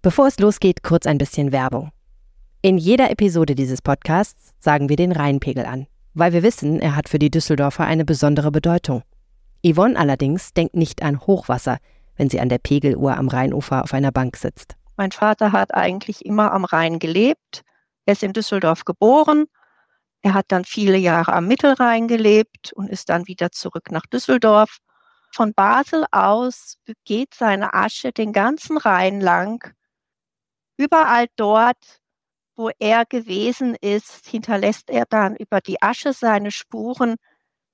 Bevor es losgeht, kurz ein bisschen Werbung. In jeder Episode dieses Podcasts sagen wir den Rheinpegel an, weil wir wissen, er hat für die Düsseldorfer eine besondere Bedeutung. Yvonne allerdings denkt nicht an Hochwasser, wenn sie an der Pegeluhr am Rheinufer auf einer Bank sitzt. Mein Vater hat eigentlich immer am Rhein gelebt. Er ist in Düsseldorf geboren. Er hat dann viele Jahre am Mittelrhein gelebt und ist dann wieder zurück nach Düsseldorf. Von Basel aus geht seine Asche den ganzen Rhein lang. Überall dort, wo er gewesen ist, hinterlässt er dann über die Asche seine Spuren.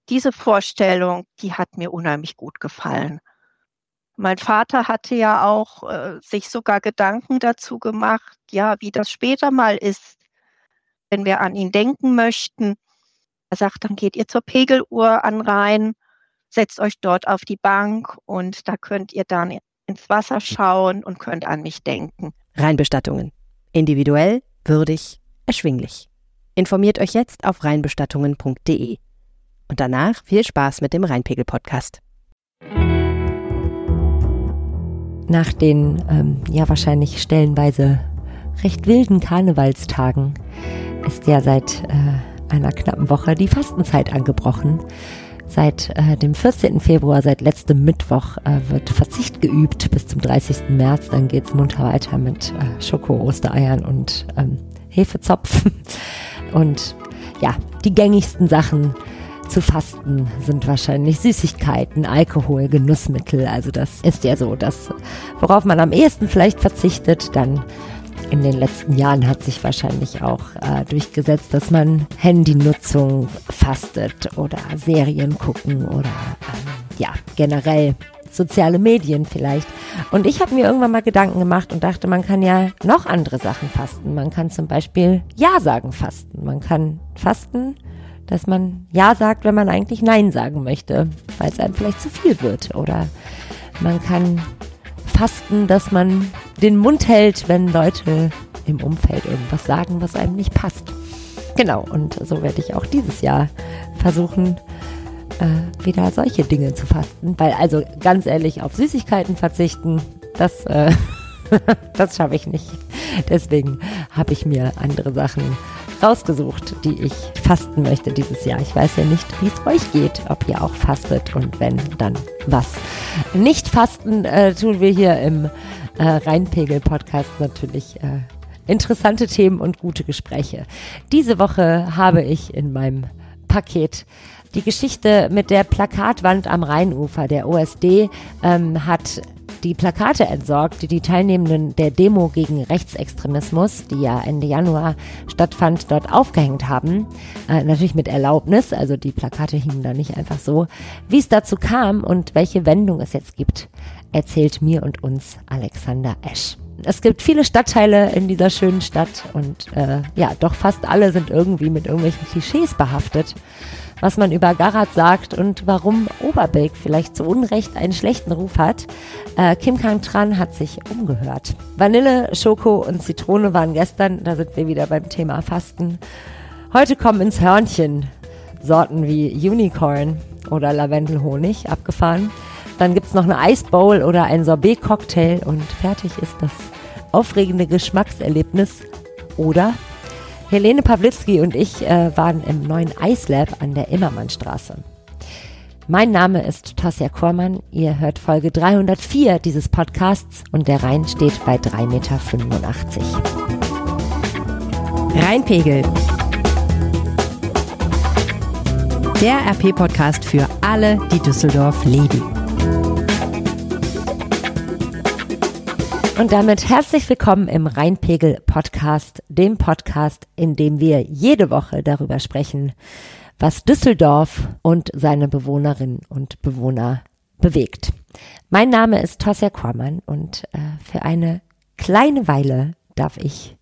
Diese Vorstellung, die hat mir unheimlich gut gefallen. Mein Vater hatte ja auch äh, sich sogar Gedanken dazu gemacht, ja, wie das später mal ist, wenn wir an ihn denken möchten. Er sagt, dann geht ihr zur Pegeluhr an Rhein, setzt euch dort auf die Bank und da könnt ihr dann ins Wasser schauen und könnt an mich denken. Rheinbestattungen. Individuell, würdig, erschwinglich. Informiert euch jetzt auf rheinbestattungen.de. Und danach viel Spaß mit dem Rheinpegel-Podcast. Nach den ähm, ja wahrscheinlich stellenweise recht wilden Karnevalstagen ist ja seit äh, einer knappen Woche die Fastenzeit angebrochen. Seit äh, dem 14. Februar, seit letztem Mittwoch, äh, wird Verzicht geübt bis zum 30. März. Dann geht's munter weiter mit äh, Schoko-Ostereiern und ähm, Hefezopf. Und ja, die gängigsten Sachen zu fasten sind wahrscheinlich Süßigkeiten, Alkohol, Genussmittel. Also das ist ja so das, worauf man am ehesten vielleicht verzichtet. Dann in den letzten Jahren hat sich wahrscheinlich auch äh, durchgesetzt, dass man Handynutzung fastet oder Serien gucken oder ähm, ja generell soziale Medien vielleicht. Und ich habe mir irgendwann mal Gedanken gemacht und dachte, man kann ja noch andere Sachen fasten. Man kann zum Beispiel Ja sagen fasten. Man kann fasten dass man Ja sagt, wenn man eigentlich Nein sagen möchte, weil es einem vielleicht zu viel wird. Oder man kann fasten, dass man den Mund hält, wenn Leute im Umfeld irgendwas sagen, was einem nicht passt. Genau, und so werde ich auch dieses Jahr versuchen, äh, wieder solche Dinge zu fasten. Weil also ganz ehrlich, auf Süßigkeiten verzichten, das, äh, das schaffe ich nicht. Deswegen habe ich mir andere Sachen rausgesucht, die ich fasten möchte dieses Jahr. Ich weiß ja nicht, wie es euch geht, ob ihr auch fastet und wenn, dann was. Nicht fasten äh, tun wir hier im äh, Rheinpegel-Podcast natürlich äh, interessante Themen und gute Gespräche. Diese Woche habe ich in meinem Paket die Geschichte mit der Plakatwand am Rheinufer. Der OSD ähm, hat die Plakate entsorgt, die die Teilnehmenden der Demo gegen Rechtsextremismus, die ja Ende Januar stattfand, dort aufgehängt haben. Äh, natürlich mit Erlaubnis, also die Plakate hingen da nicht einfach so. Wie es dazu kam und welche Wendung es jetzt gibt, erzählt mir und uns Alexander Esch. Es gibt viele Stadtteile in dieser schönen Stadt und äh, ja, doch fast alle sind irgendwie mit irgendwelchen Klischees behaftet was man über Garat sagt und warum Oberbilk vielleicht zu Unrecht einen schlechten Ruf hat. Äh, Kim Kang-tran hat sich umgehört. Vanille, Schoko und Zitrone waren gestern, da sind wir wieder beim Thema Fasten. Heute kommen ins Hörnchen Sorten wie Unicorn oder Lavendelhonig abgefahren. Dann gibt es noch eine Eisbowl oder ein Sorbet-Cocktail und fertig ist das aufregende Geschmackserlebnis oder Helene Pawlitzki und ich äh, waren im neuen Eislab an der Immermannstraße. Mein Name ist Tosja Kormann. Ihr hört Folge 304 dieses Podcasts und der Rhein steht bei 3,85 Meter. Rheinpegel. Der RP-Podcast für alle, die Düsseldorf lieben. Und damit herzlich willkommen im Rheinpegel Podcast, dem Podcast, in dem wir jede Woche darüber sprechen, was Düsseldorf und seine Bewohnerinnen und Bewohner bewegt. Mein Name ist Tosja Kormann und äh, für eine kleine Weile darf ich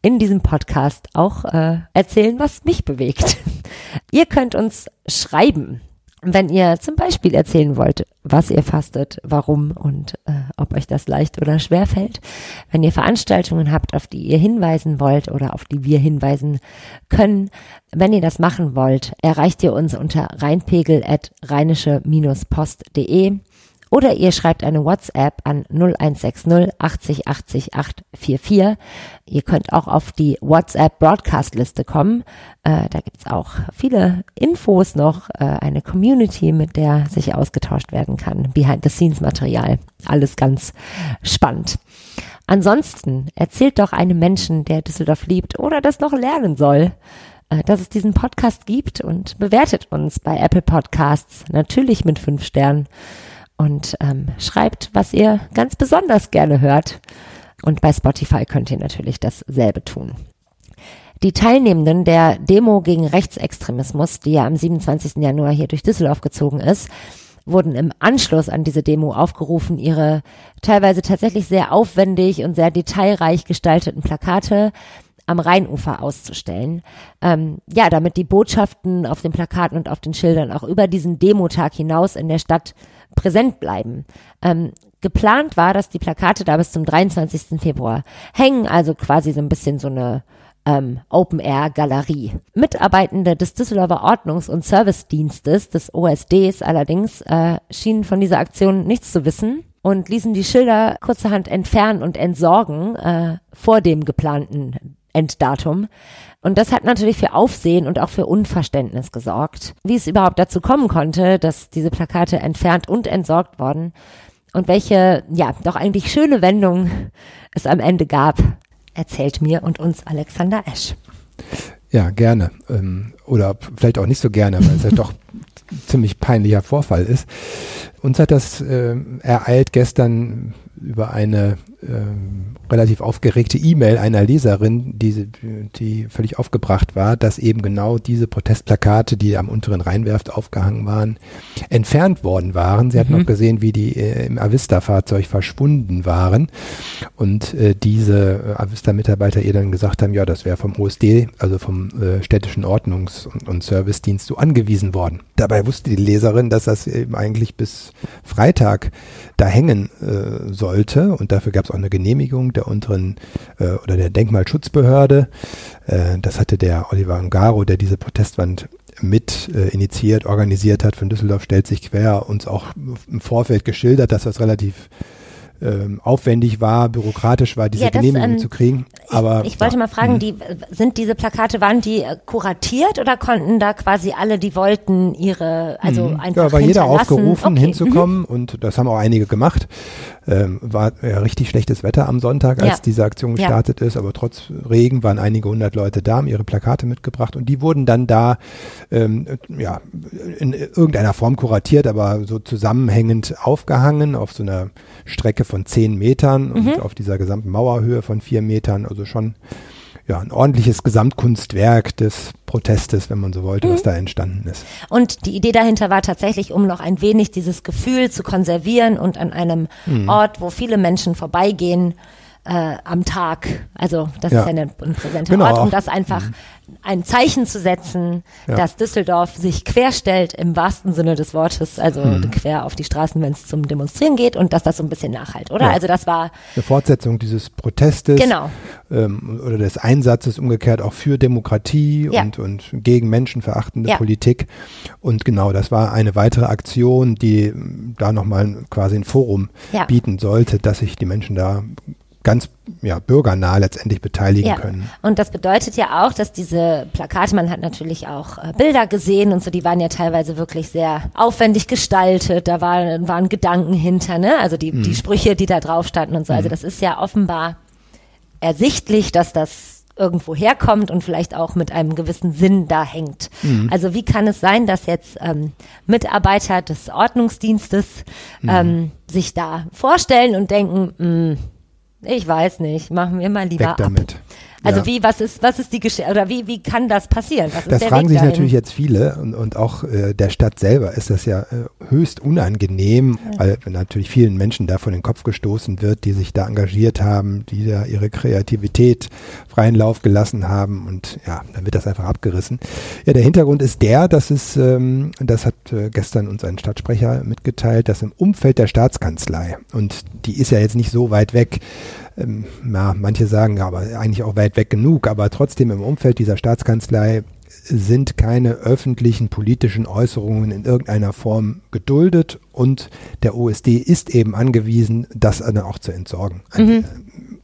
in diesem Podcast auch äh, erzählen, was mich bewegt. Ihr könnt uns schreiben wenn ihr zum Beispiel erzählen wollt, was ihr fastet, warum und äh, ob euch das leicht oder schwer fällt, wenn ihr Veranstaltungen habt, auf die ihr hinweisen wollt oder auf die wir hinweisen können, wenn ihr das machen wollt, erreicht ihr uns unter rheinpegel at rheinische-post.de oder ihr schreibt eine WhatsApp an 0160 80 80 844. Ihr könnt auch auf die WhatsApp Broadcast Liste kommen. Äh, da gibt's auch viele Infos noch, äh, eine Community, mit der sich ausgetauscht werden kann, Behind-the-Scenes-Material. Alles ganz spannend. Ansonsten erzählt doch einem Menschen, der Düsseldorf liebt oder das noch lernen soll, äh, dass es diesen Podcast gibt und bewertet uns bei Apple Podcasts, natürlich mit fünf Sternen und ähm, schreibt, was ihr ganz besonders gerne hört. Und bei Spotify könnt ihr natürlich dasselbe tun. Die Teilnehmenden der Demo gegen Rechtsextremismus, die ja am 27. Januar hier durch Düsseldorf gezogen ist, wurden im Anschluss an diese Demo aufgerufen, ihre teilweise tatsächlich sehr aufwendig und sehr detailreich gestalteten Plakate am Rheinufer auszustellen. Ähm, ja, damit die Botschaften auf den Plakaten und auf den Schildern auch über diesen Demotag hinaus in der Stadt präsent bleiben. Ähm, geplant war, dass die Plakate da bis zum 23. Februar hängen, also quasi so ein bisschen so eine ähm, Open-Air-Galerie. Mitarbeitende des Düsseldorfer Ordnungs- und Servicedienstes, des OSDs allerdings, äh, schienen von dieser Aktion nichts zu wissen und ließen die Schilder kurzerhand entfernen und entsorgen äh, vor dem geplanten Enddatum. Und das hat natürlich für Aufsehen und auch für Unverständnis gesorgt, wie es überhaupt dazu kommen konnte, dass diese Plakate entfernt und entsorgt wurden und welche, ja, doch eigentlich schöne Wendung es am Ende gab, erzählt mir und uns Alexander Esch. Ja, gerne. Ähm, oder vielleicht auch nicht so gerne, weil es ja doch ziemlich peinlicher Vorfall ist. Uns hat das äh, ereilt gestern über eine ähm, relativ aufgeregte E-Mail einer Leserin, die, die völlig aufgebracht war, dass eben genau diese Protestplakate, die am unteren Rheinwerft aufgehangen waren, entfernt worden waren. Sie mhm. hat noch gesehen, wie die äh, im Avista-Fahrzeug verschwunden waren und äh, diese äh, Avista-Mitarbeiter ihr dann gesagt haben, ja, das wäre vom OSD, also vom äh, städtischen Ordnungs- und, und Servicedienst so angewiesen worden. Dabei wusste die Leserin, dass das eben eigentlich bis Freitag da hängen äh, sollte und dafür gab es auch eine Genehmigung der unteren äh, oder der Denkmalschutzbehörde. Äh, das hatte der Oliver Angaro, der diese Protestwand mit äh, initiiert, organisiert hat von Düsseldorf, stellt sich quer, uns auch im Vorfeld geschildert, dass das relativ ähm, aufwendig war, bürokratisch war, diese ja, das, Genehmigung ähm, zu kriegen. Aber ich, ich wollte ja. mal fragen, mhm. die sind diese Plakate waren die äh, kuratiert oder konnten da quasi alle, die wollten, ihre also mhm. einfach Ja, war jeder aufgerufen, okay. hinzukommen mhm. und das haben auch einige gemacht. Ähm, war ja, richtig schlechtes Wetter am Sonntag, als ja. diese Aktion gestartet ist, aber trotz Regen waren einige hundert Leute da, haben ihre Plakate mitgebracht und die wurden dann da ähm, ja in irgendeiner Form kuratiert, aber so zusammenhängend aufgehangen auf so einer Strecke von zehn Metern mhm. und auf dieser gesamten Mauerhöhe von vier Metern. Also schon ja, ein ordentliches Gesamtkunstwerk des Protestes, wenn man so wollte, mhm. was da entstanden ist. Und die Idee dahinter war tatsächlich, um noch ein wenig dieses Gefühl zu konservieren und an einem mhm. Ort, wo viele Menschen vorbeigehen, äh, am Tag. Also das ja. ist ja ein, ein präsenter genau. Ort, um das einfach mhm. ein Zeichen zu setzen, ja. dass Düsseldorf sich querstellt im wahrsten Sinne des Wortes, also mhm. quer auf die Straßen, wenn es zum Demonstrieren geht und dass das so ein bisschen nachhalt, oder? Ja. Also das war eine Fortsetzung dieses Protestes genau. ähm, oder des Einsatzes umgekehrt auch für Demokratie und, und gegen menschenverachtende Politik. Und genau, das war eine weitere Aktion, die da nochmal quasi ein Forum bieten sollte, dass sich die Menschen da ganz ja, bürgernah letztendlich beteiligen ja. können. Und das bedeutet ja auch, dass diese Plakate, man hat natürlich auch äh, Bilder gesehen und so, die waren ja teilweise wirklich sehr aufwendig gestaltet, da waren, waren Gedanken hinter, ne? Also die, mhm. die Sprüche, die da drauf standen und so. Also mhm. das ist ja offenbar ersichtlich, dass das irgendwo herkommt und vielleicht auch mit einem gewissen Sinn da hängt. Mhm. Also wie kann es sein, dass jetzt ähm, Mitarbeiter des Ordnungsdienstes mhm. ähm, sich da vorstellen und denken, mh, mm, ich weiß nicht, machen wir mal lieber Weg damit. Ab. Also ja. wie, was ist, was ist die Geschichte, oder wie, wie kann das passieren? das fragen Weg sich dahin? natürlich jetzt viele und, und auch äh, der Stadt selber ist das ja äh, höchst unangenehm, ja. weil natürlich vielen Menschen da vor den Kopf gestoßen wird, die sich da engagiert haben, die da ihre Kreativität freien Lauf gelassen haben und ja, dann wird das einfach abgerissen. Ja, der Hintergrund ist der, dass es, ähm, das hat äh, gestern uns ein Stadtsprecher mitgeteilt, dass im Umfeld der Staatskanzlei und die ist ja jetzt nicht so weit weg, ähm, ja, manche sagen aber eigentlich auch weit weg genug, aber trotzdem im Umfeld dieser Staatskanzlei sind keine öffentlichen politischen Äußerungen in irgendeiner Form geduldet und der OSD ist eben angewiesen, das dann auch zu entsorgen. Mhm.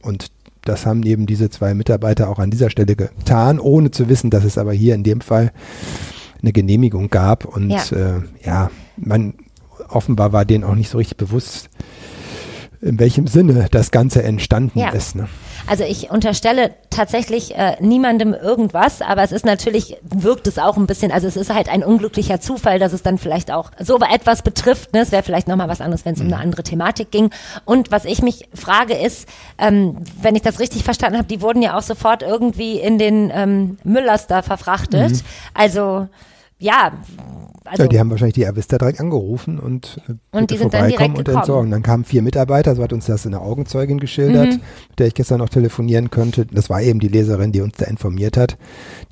Und das haben eben diese zwei Mitarbeiter auch an dieser Stelle getan, ohne zu wissen, dass es aber hier in dem Fall eine Genehmigung gab. Und ja, äh, ja man offenbar war denen auch nicht so richtig bewusst, in welchem Sinne das Ganze entstanden ja. ist. Ne? Also ich unterstelle tatsächlich äh, niemandem irgendwas, aber es ist natürlich, wirkt es auch ein bisschen, also es ist halt ein unglücklicher Zufall, dass es dann vielleicht auch so etwas betrifft. Ne? Es wäre vielleicht nochmal was anderes, wenn es mhm. um eine andere Thematik ging. Und was ich mich frage ist, ähm, wenn ich das richtig verstanden habe, die wurden ja auch sofort irgendwie in den ähm, Müllers da verfrachtet. Mhm. Also ja, also ja, die haben wahrscheinlich die Avista direkt angerufen und, äh, und die sind dann direkt und gekommen. entsorgen. Dann kamen vier Mitarbeiter, so hat uns das eine Augenzeugin geschildert, mhm. mit der ich gestern noch telefonieren konnte. Das war eben die Leserin, die uns da informiert hat,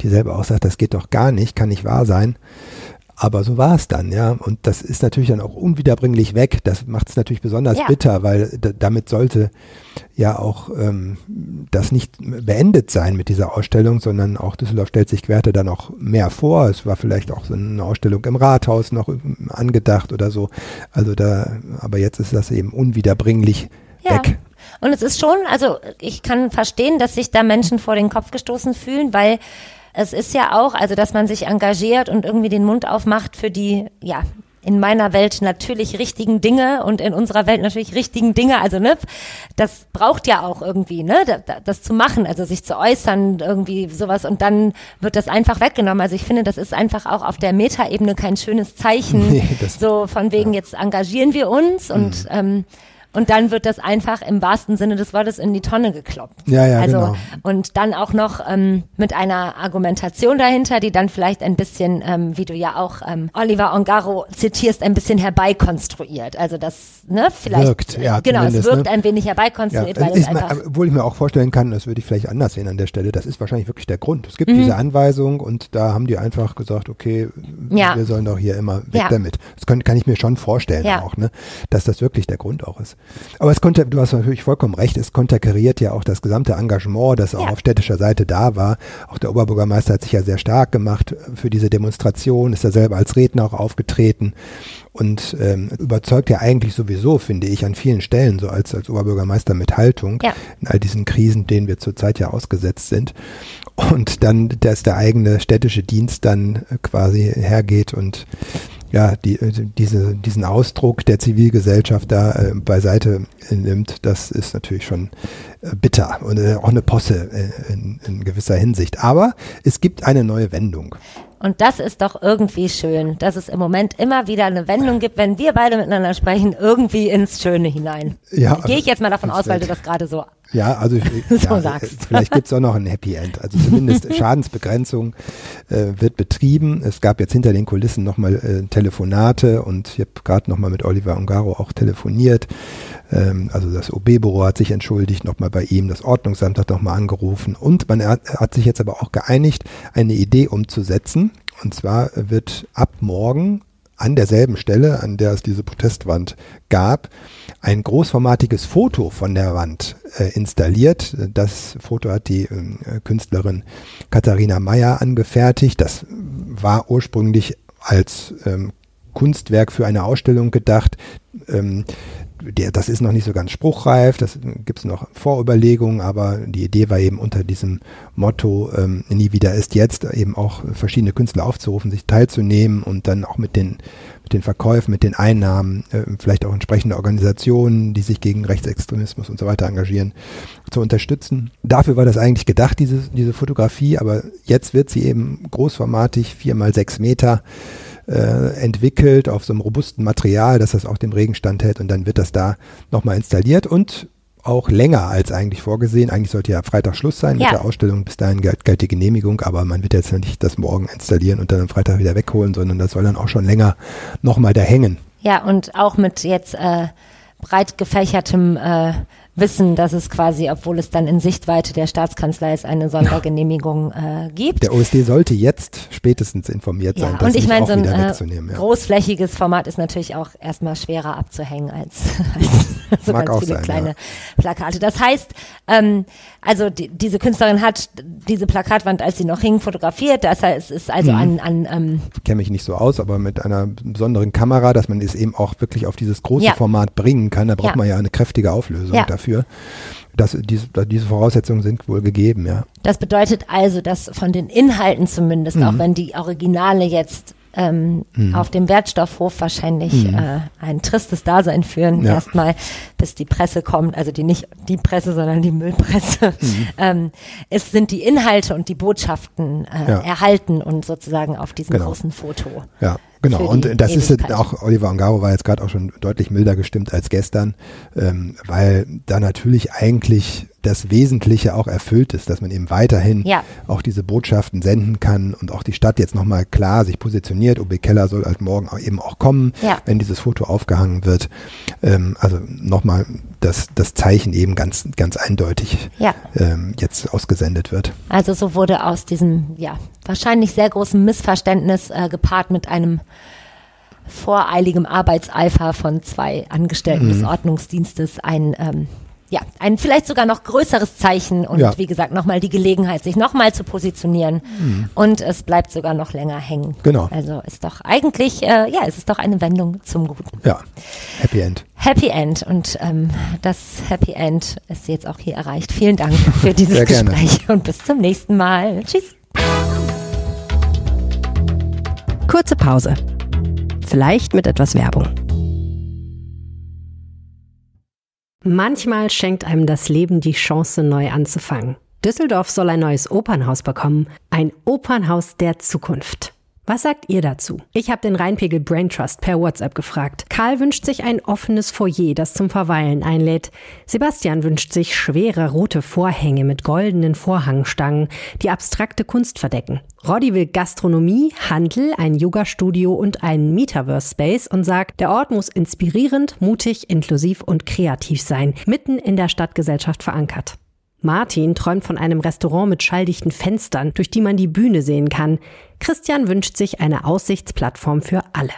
die selber auch sagt, das geht doch gar nicht, kann nicht wahr sein. Aber so war es dann, ja. Und das ist natürlich dann auch unwiederbringlich weg. Das macht es natürlich besonders ja. bitter, weil damit sollte ja auch ähm, das nicht beendet sein mit dieser Ausstellung, sondern auch Düsseldorf stellt sich Querte dann noch mehr vor. Es war vielleicht auch so eine Ausstellung im Rathaus noch angedacht oder so. Also da, aber jetzt ist das eben unwiederbringlich ja. weg. Und es ist schon, also ich kann verstehen, dass sich da Menschen vor den Kopf gestoßen fühlen, weil es ist ja auch, also dass man sich engagiert und irgendwie den Mund aufmacht für die, ja, in meiner Welt natürlich richtigen Dinge und in unserer Welt natürlich richtigen Dinge. Also ne, das braucht ja auch irgendwie, ne, das, das zu machen, also sich zu äußern, irgendwie sowas und dann wird das einfach weggenommen. Also ich finde, das ist einfach auch auf der Metaebene kein schönes Zeichen. Nee, so von wegen ja. jetzt engagieren wir uns und mhm. ähm, und dann wird das einfach im wahrsten Sinne des Wortes in die Tonne gekloppt. Ja, ja, also, genau. Und dann auch noch ähm, mit einer Argumentation dahinter, die dann vielleicht ein bisschen, ähm, wie du ja auch ähm, Oliver Ongaro zitierst, ein bisschen herbeikonstruiert. Also das, ne, vielleicht. Wirkt, ja. Genau, es wirkt ne? ein wenig herbeikonstruiert, ja, weil es einfach. Mal, obwohl ich mir auch vorstellen kann, das würde ich vielleicht anders sehen an der Stelle, das ist wahrscheinlich wirklich der Grund. Es gibt mhm. diese Anweisung und da haben die einfach gesagt, okay, ja. wir sollen doch hier immer weg ja. damit. Das kann, kann ich mir schon vorstellen auch, ne, dass das wirklich der Grund auch ist. Aber es konnte, du hast natürlich vollkommen recht, es konterkariert ja auch das gesamte Engagement, das auch ja. auf städtischer Seite da war. Auch der Oberbürgermeister hat sich ja sehr stark gemacht für diese Demonstration, ist ja selber als Redner auch aufgetreten und ähm, überzeugt ja eigentlich sowieso, finde ich, an vielen Stellen, so als, als Oberbürgermeister mit Haltung ja. in all diesen Krisen, denen wir zurzeit ja ausgesetzt sind. Und dann, dass der eigene städtische Dienst dann quasi hergeht und ja, die, äh, diese, diesen Ausdruck der Zivilgesellschaft da äh, beiseite nimmt, das ist natürlich schon äh, bitter und äh, auch eine Posse äh, in, in gewisser Hinsicht. Aber es gibt eine neue Wendung. Und das ist doch irgendwie schön, dass es im Moment immer wieder eine Wendung gibt, wenn wir beide miteinander sprechen, irgendwie ins Schöne hinein. Ja, Gehe ich jetzt mal davon aus, weil du das gerade so ja, also ich, so ja, sagst. vielleicht gibt's auch noch ein Happy End. Also zumindest Schadensbegrenzung äh, wird betrieben. Es gab jetzt hinter den Kulissen nochmal äh, Telefonate und ich habe gerade nochmal mit Oliver Ungaro auch telefoniert. Ähm, also das OB-Büro hat sich entschuldigt nochmal bei ihm, das Ordnungsamt hat nochmal angerufen und man hat, hat sich jetzt aber auch geeinigt, eine Idee umzusetzen. Und zwar wird ab morgen an derselben Stelle, an der es diese Protestwand gab, ein großformatiges Foto von der Wand äh, installiert. Das Foto hat die äh, Künstlerin Katharina Meyer angefertigt. Das war ursprünglich als ähm, Kunstwerk für eine Ausstellung gedacht. Ähm, der, das ist noch nicht so ganz spruchreif, das gibt es noch Vorüberlegungen, aber die Idee war eben unter diesem Motto ähm, nie wieder ist jetzt eben auch verschiedene Künstler aufzurufen, sich teilzunehmen und dann auch mit den mit den Verkäufen, mit den Einnahmen, äh, vielleicht auch entsprechende Organisationen, die sich gegen Rechtsextremismus und so weiter engagieren, zu unterstützen. Dafür war das eigentlich gedacht, diese, diese Fotografie, aber jetzt wird sie eben großformatig, vier mal sechs Meter, äh, entwickelt auf so einem robusten Material, dass das auch dem Regen standhält und dann wird das da nochmal installiert und auch länger als eigentlich vorgesehen. Eigentlich sollte ja Freitag Schluss sein ja. mit der Ausstellung. Bis dahin galt, galt die Genehmigung, aber man wird jetzt nicht das morgen installieren und dann am Freitag wieder wegholen, sondern das soll dann auch schon länger nochmal da hängen. Ja, und auch mit jetzt äh, breit gefächertem äh, wissen, dass es quasi, obwohl es dann in Sichtweite der Staatskanzlei ist, eine Sondergenehmigung äh, gibt. Der OSD sollte jetzt spätestens informiert sein, Ja, und ich meine, so ein äh. Ja. großflächiges Format ist natürlich auch erstmal schwerer abzuhängen als, als so Mag ganz viele sein, kleine ja. Plakate. Das heißt, ähm, also die, diese Künstlerin hat diese Plakatwand, als sie noch hing, fotografiert. Das heißt, es ist also Mhm. an, an ähm, kenne mich nicht so aus, aber mit einer besonderen Kamera, dass man es eben auch wirklich auf dieses große Ja. Format bringen kann, da braucht Ja. man ja eine kräftige Auflösung Ja. dafür. Das, diese, diese Voraussetzungen sind wohl gegeben, ja. Das bedeutet also, dass von den Inhalten zumindest, Mhm. auch wenn die Originale jetzt ähm, auf dem Wertstoffhof wahrscheinlich äh, ein tristes Dasein führen, Mhm. Ja. erstmal, bis die Presse kommt, also die nicht die Presse, sondern die Müllpresse, Mhm. ähm, es sind die Inhalte und die Botschaften äh, Ja. erhalten und sozusagen auf diesem Genau. großen Foto. Ja, genau. Und das ist Ewigkeit. auch, Oliver Ongaro war jetzt gerade auch schon deutlich milder gestimmt als gestern, ähm, weil da natürlich eigentlich das Wesentliche auch erfüllt ist, dass man eben weiterhin Ja. auch diese Botschaften senden kann und auch die Stadt jetzt nochmal klar sich positioniert. OB Keller soll halt morgen auch eben auch kommen, Ja. wenn dieses Foto aufgehangen wird. Ähm, also nochmal das, das Zeichen eben ganz, ganz eindeutig Ja. ähm, jetzt ausgesendet wird. Also so wurde aus diesem, ja, wahrscheinlich sehr großen Missverständnis äh, gepaart mit einem voreiligem Arbeitseifer von zwei Angestellten Mhm. des Ordnungsdienstes ein, ähm, ja, ein vielleicht sogar noch größeres Zeichen und Ja. wie gesagt nochmal die Gelegenheit, sich nochmal zu positionieren und es bleibt sogar noch länger hängen. Mhm. Genau. Also ist doch eigentlich, äh, ja, es ist doch eine Wendung zum Guten. Ja, Happy End. Happy End und ähm, das Happy End ist jetzt auch hier erreicht. Vielen Dank für dieses. Gespräch und bis zum nächsten Mal. Tschüss. Kurze Pause. Vielleicht mit etwas Werbung. Manchmal schenkt einem das Leben die Chance, neu anzufangen. Düsseldorf soll ein neues Opernhaus bekommen. Ein Opernhaus der Zukunft. Was sagt ihr dazu? Ich habe den Rheinpegel Brain Trust per WhatsApp gefragt. Karl wünscht sich ein offenes Foyer, das zum Verweilen einlädt. Sebastian wünscht sich schwere rote Vorhänge mit goldenen Vorhangstangen, die abstrakte Kunst verdecken. Roddy will Gastronomie, Handel, ein Yoga-Studio und einen Metaverse-Space und sagt, der Ort muss inspirierend, mutig, inklusiv und kreativ sein, mitten in der Stadtgesellschaft verankert. Martin träumt von einem Restaurant mit schalldichten Fenstern, durch die man die Bühne sehen kann. Christian wünscht sich eine Aussichtsplattform für alle.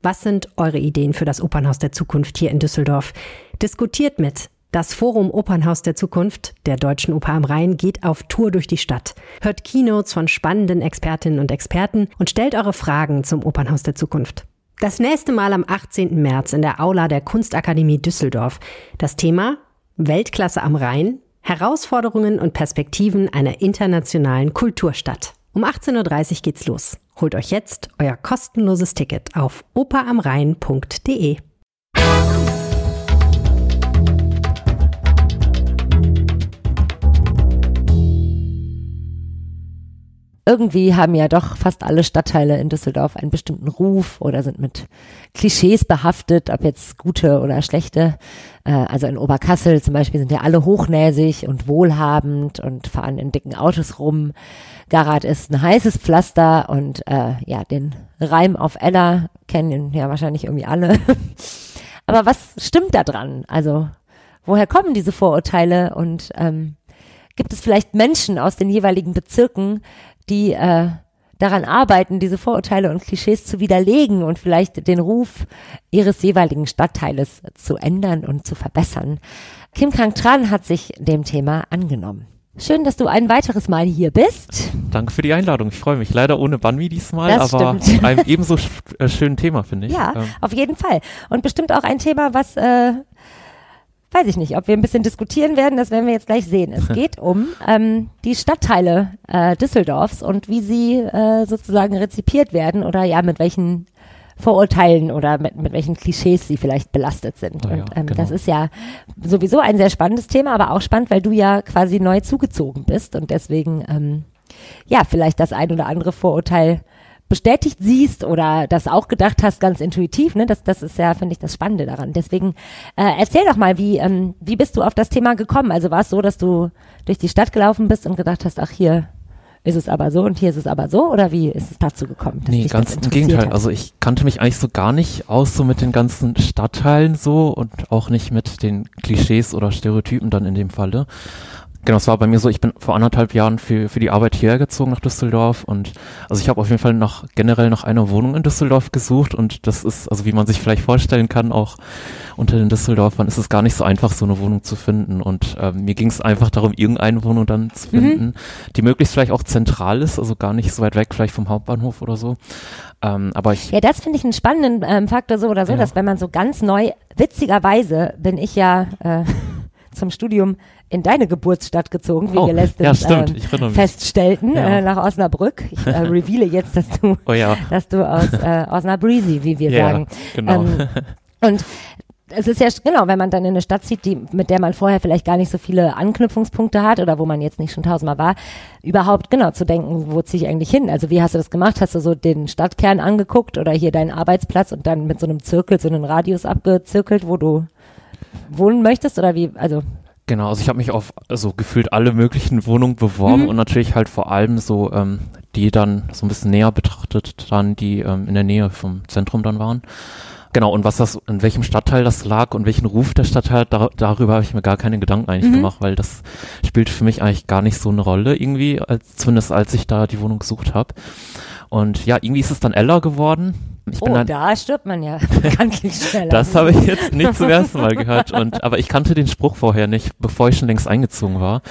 Was sind eure Ideen für das Opernhaus der Zukunft hier in Düsseldorf? Diskutiert mit. Das Forum Opernhaus der Zukunft der Deutschen Oper am Rhein geht auf Tour durch die Stadt. Hört Keynotes von spannenden Expertinnen und Experten und stellt eure Fragen zum Opernhaus der Zukunft. Das nächste Mal am 18. März in der Aula der Kunstakademie Düsseldorf. Das Thema Weltklasse am Rhein, Herausforderungen und Perspektiven einer internationalen Kulturstadt. Um 18.30 Uhr geht's los. Holt euch jetzt euer kostenloses Ticket auf operamrhein.de. irgendwie haben ja doch fast alle Stadtteile in Düsseldorf einen bestimmten Ruf oder sind mit Klischees behaftet, ob jetzt gute oder schlechte. Äh, also in Oberkassel zum Beispiel sind ja alle hochnäsig und wohlhabend und fahren in dicken Autos rum. Garat ist ein heißes Pflaster und äh, ja, den Reim auf Ella kennen ja wahrscheinlich irgendwie alle. Aber was stimmt da dran? Also woher kommen diese Vorurteile und ähm, gibt es vielleicht Menschen aus den jeweiligen Bezirken, die äh, daran arbeiten, diese Vorurteile und Klischees zu widerlegen und vielleicht den Ruf ihres jeweiligen Stadtteiles zu ändern und zu verbessern. Kim Kang-Tran hat sich dem Thema angenommen. Schön, dass du ein weiteres Mal hier bist. Danke für die Einladung. Ich freue mich. Leider ohne Banmi diesmal, Das aber stimmt. einem ebenso äh, schönen Thema, finde ich. Ja, Ähm, auf jeden Fall. Und bestimmt auch ein Thema, was, äh, weiß ich nicht, ob wir ein bisschen diskutieren werden, das werden wir jetzt gleich sehen. Es geht um ähm, die Stadtteile äh, Düsseldorfs und wie sie äh, sozusagen rezipiert werden oder ja, mit welchen Vorurteilen oder mit, mit welchen Klischees sie vielleicht belastet sind. Ah ja, und ähm, genau. das ist ja sowieso ein sehr spannendes Thema, aber auch spannend, weil du ja quasi neu zugezogen bist und deswegen ähm, ja vielleicht das ein oder andere Vorurteil bestätigt siehst oder das auch gedacht hast, ganz intuitiv, ne? Das, das ist ja, finde ich, das Spannende daran. Deswegen äh, erzähl doch mal, wie, ähm, wie bist du auf das Thema gekommen? Also war es so, dass du durch die Stadt gelaufen bist und gedacht hast, ach hier ist es aber so und hier ist es aber so oder wie ist es dazu gekommen? Nee, ganz im Gegenteil. Hat? Also ich kannte mich eigentlich so gar nicht aus so mit den ganzen Stadtteilen so und auch nicht mit den Klischees oder Stereotypen dann in dem Falle. Genau, es war bei mir so, ich bin vor anderthalb Jahren für, für die Arbeit hierher gezogen nach Düsseldorf und also ich habe auf jeden Fall noch generell nach einer Wohnung in Düsseldorf gesucht und das ist, also wie man sich vielleicht vorstellen kann, auch unter den Düsseldorfern ist es gar nicht so einfach, so eine Wohnung zu finden und ähm, mir ging es einfach darum, irgendeine Wohnung dann zu mhm. finden, mhm. die möglichst vielleicht auch zentral ist, also gar nicht so weit weg, vielleicht vom Hauptbahnhof oder so. Ähm, aber ich ja, das finde ich einen spannenden ähm, Faktor so oder so, ja. dass wenn man so ganz neu, witzigerweise bin ich ja äh, zum Studium in deine Geburtsstadt gezogen, wie oh, wir letztens ja, ähm, feststellten, ja. äh, nach Osnabrück. Ich äh, reveale jetzt, dass du, oh, ja. dass du aus äh, Osnabrüsi, wie wir sagen. Genau. Ähm, und es ist ja genau, wenn man dann in eine Stadt zieht, die, mit der man vorher vielleicht gar nicht so viele Anknüpfungspunkte hat oder wo man jetzt nicht schon tausendmal war, überhaupt genau zu denken, wo ziehe ich eigentlich hin? Also wie hast du das gemacht? Hast du so den Stadtkern angeguckt oder hier deinen Arbeitsplatz und dann mit so einem Zirkel, so einen Radius abgezirkelt, wo du wohnen möchtest oder wie? Also Genau, also ich habe mich auf also gefühlt alle möglichen Wohnungen beworben mhm. und natürlich halt vor allem so ähm, die dann so ein bisschen näher betrachtet, dann die ähm, in der Nähe vom Zentrum dann waren. Genau, und was das, in welchem Stadtteil das lag und welchen Ruf der Stadtteil, da, darüber habe ich mir gar keine Gedanken eigentlich mhm. gemacht, weil das spielt für mich eigentlich gar nicht so eine Rolle irgendwie, als, zumindest als ich da die Wohnung gesucht habe. Und ja, irgendwie ist es dann Ella geworden. Ich oh, da stirbt man ja bekanntlich schneller. Das habe ich jetzt nicht zum ersten Mal gehört. Und, aber ich kannte den Spruch vorher nicht, bevor ich schon längst eingezogen war.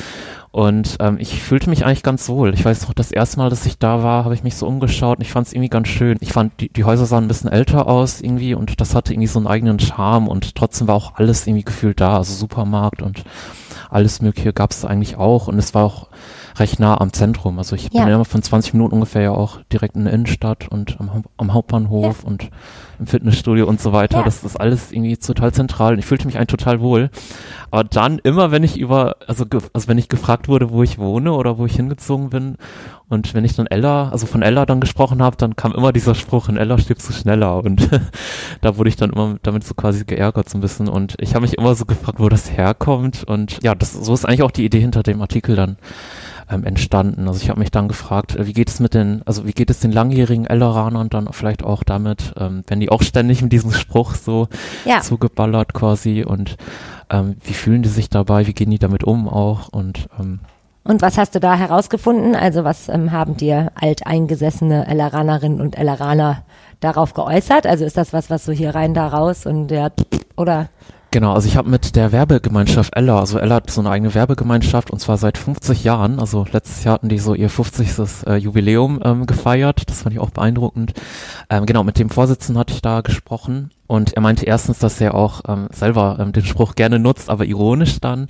Und ähm, ich fühlte mich eigentlich ganz wohl. Ich weiß noch, das erste Mal, dass ich da war, habe ich mich so umgeschaut und ich fand es irgendwie ganz schön. Ich fand, die, die Häuser sahen ein bisschen älter aus irgendwie und das hatte irgendwie so einen eigenen Charme und trotzdem war auch alles irgendwie gefühlt da. Also Supermarkt und alles Mögliche gab es eigentlich auch und es war auch recht nah am Zentrum. Also ich ja. bin ja immer von 20 Minuten ungefähr ja auch direkt in der Innenstadt und am, am Hauptbahnhof ja. und im Fitnessstudio und so weiter. Ja. Das ist alles irgendwie total zentral und ich fühlte mich eigentlich total wohl. Aber dann immer, wenn ich über, also, also wenn ich gefragt wurde, wo ich wohne oder wo ich hingezogen bin und wenn ich dann Ella, also von Ella dann gesprochen habe, dann kam immer dieser Spruch, in Ella stirbst du schneller und da wurde ich dann immer damit so quasi geärgert so ein bisschen und ich habe mich immer so gefragt, wo das herkommt und ja, das, so ist eigentlich auch die Idee hinter dem Artikel dann ähm, entstanden. Also ich habe mich dann gefragt, äh, wie geht es mit den, also wie geht es den langjährigen Elleranern dann vielleicht auch damit, ähm, wenn die auch ständig mit diesem Spruch so ja. zugeballert quasi und ähm, wie fühlen die sich dabei, wie gehen die damit um auch und ähm, und was hast du da herausgefunden? Also was ähm, haben dir alteingesessene Elleranerinnen und Elleraner darauf geäußert? Also ist das was, was so hier rein, da raus und der oder? Genau, also ich habe mit der Werbegemeinschaft Ella, also Ella hat so eine eigene Werbegemeinschaft und zwar seit 50 Jahren, also letztes Jahr hatten die so ihr 50. Äh, Jubiläum ähm, gefeiert, das fand ich auch beeindruckend. Ähm, genau, mit dem Vorsitzenden hatte ich da gesprochen und er meinte erstens, dass er auch ähm, selber ähm, den Spruch gerne nutzt, aber ironisch dann.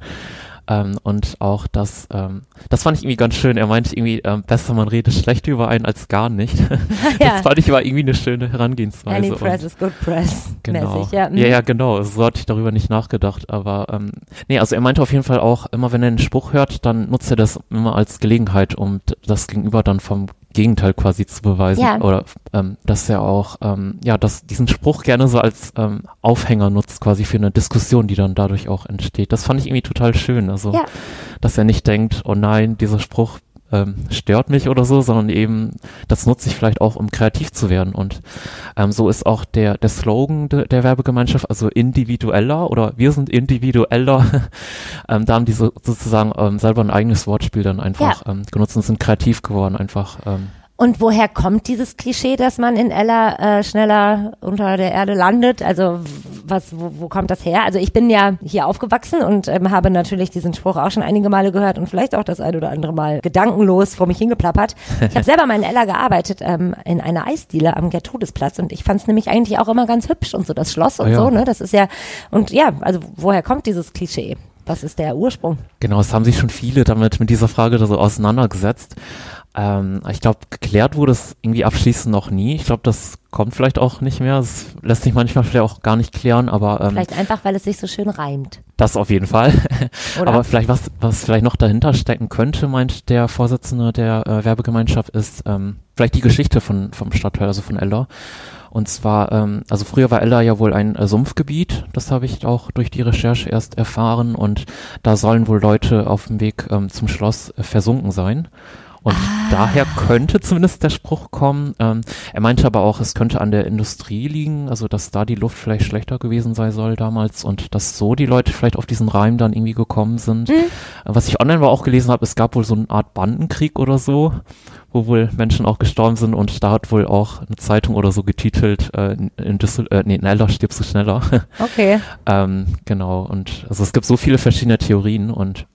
Ähm, und auch das, ähm, das fand ich irgendwie ganz schön. Er meinte irgendwie, ähm, besser man redet schlecht über einen als gar nicht. ja. Das fand ich aber irgendwie eine schöne Herangehensweise. Any press is good press. Genau. Mäßig, ja. ja, ja, genau. So hatte ich darüber nicht nachgedacht. Aber ähm, nee, also er meinte auf jeden Fall auch, immer wenn er einen Spruch hört, dann nutzt er das immer als Gelegenheit, um das Gegenüber dann vom Gegenteil quasi zu beweisen. Ja. Oder ähm, dass er auch, ähm, ja, dass diesen Spruch gerne so als ähm, Aufhänger nutzt, quasi für eine Diskussion, die dann dadurch auch entsteht. Das fand ich irgendwie total schön. Also, ja. dass er nicht denkt, oh nein, dieser Spruch ähm, stört mich oder so, sondern eben, das nutze ich vielleicht auch, um kreativ zu werden. Und ähm, so ist auch der, der Slogan de, der Werbegemeinschaft, also individueller oder wir sind individueller. ähm, da haben die so, sozusagen ähm, selber ein eigenes Wortspiel dann einfach ja. ähm, genutzt und sind kreativ geworden einfach. Ähm, und woher kommt dieses Klischee, dass man in Ella äh, schneller unter der Erde landet? Also was, wo, wo kommt das her? Also ich bin ja hier aufgewachsen und ähm, habe natürlich diesen Spruch auch schon einige Male gehört und vielleicht auch das ein oder andere Mal gedankenlos vor mich hingeplappert. Ich habe selber mal in Ella gearbeitet ähm, in einer Eisdiele am Gertrudesplatz und ich fand es nämlich eigentlich auch immer ganz hübsch und so das Schloss und oh ja. so. Ne, das ist ja und ja, also woher kommt dieses Klischee? Was ist der Ursprung? Genau, es haben sich schon viele damit mit dieser Frage da so auseinandergesetzt. Ähm, ich glaube, geklärt wurde es irgendwie abschließend noch nie. Ich glaube, das kommt vielleicht auch nicht mehr. Das lässt sich manchmal vielleicht auch gar nicht klären, aber ähm, vielleicht einfach, weil es sich so schön reimt. Das auf jeden Fall. aber vielleicht was, was vielleicht noch dahinter stecken könnte, meint der Vorsitzende der äh, Werbegemeinschaft, ist ähm, vielleicht die Geschichte von vom Stadtteil, also von Eller. Und zwar, ähm, also früher war Eller ja wohl ein äh, Sumpfgebiet, das habe ich auch durch die Recherche erst erfahren und da sollen wohl Leute auf dem Weg ähm, zum Schloss äh, versunken sein. Und ah. daher könnte zumindest der Spruch kommen. Ähm, er meinte aber auch, es könnte an der Industrie liegen, also dass da die Luft vielleicht schlechter gewesen sein soll damals und dass so die Leute vielleicht auf diesen Reim dann irgendwie gekommen sind. Mhm. Was ich online aber auch gelesen habe, es gab wohl so eine Art Bandenkrieg oder so, wo wohl Menschen auch gestorben sind und da hat wohl auch eine Zeitung oder so getitelt, äh, in Düssel äh, nee, Neller stirbst du schneller. Okay. ähm, genau, und also es gibt so viele verschiedene Theorien und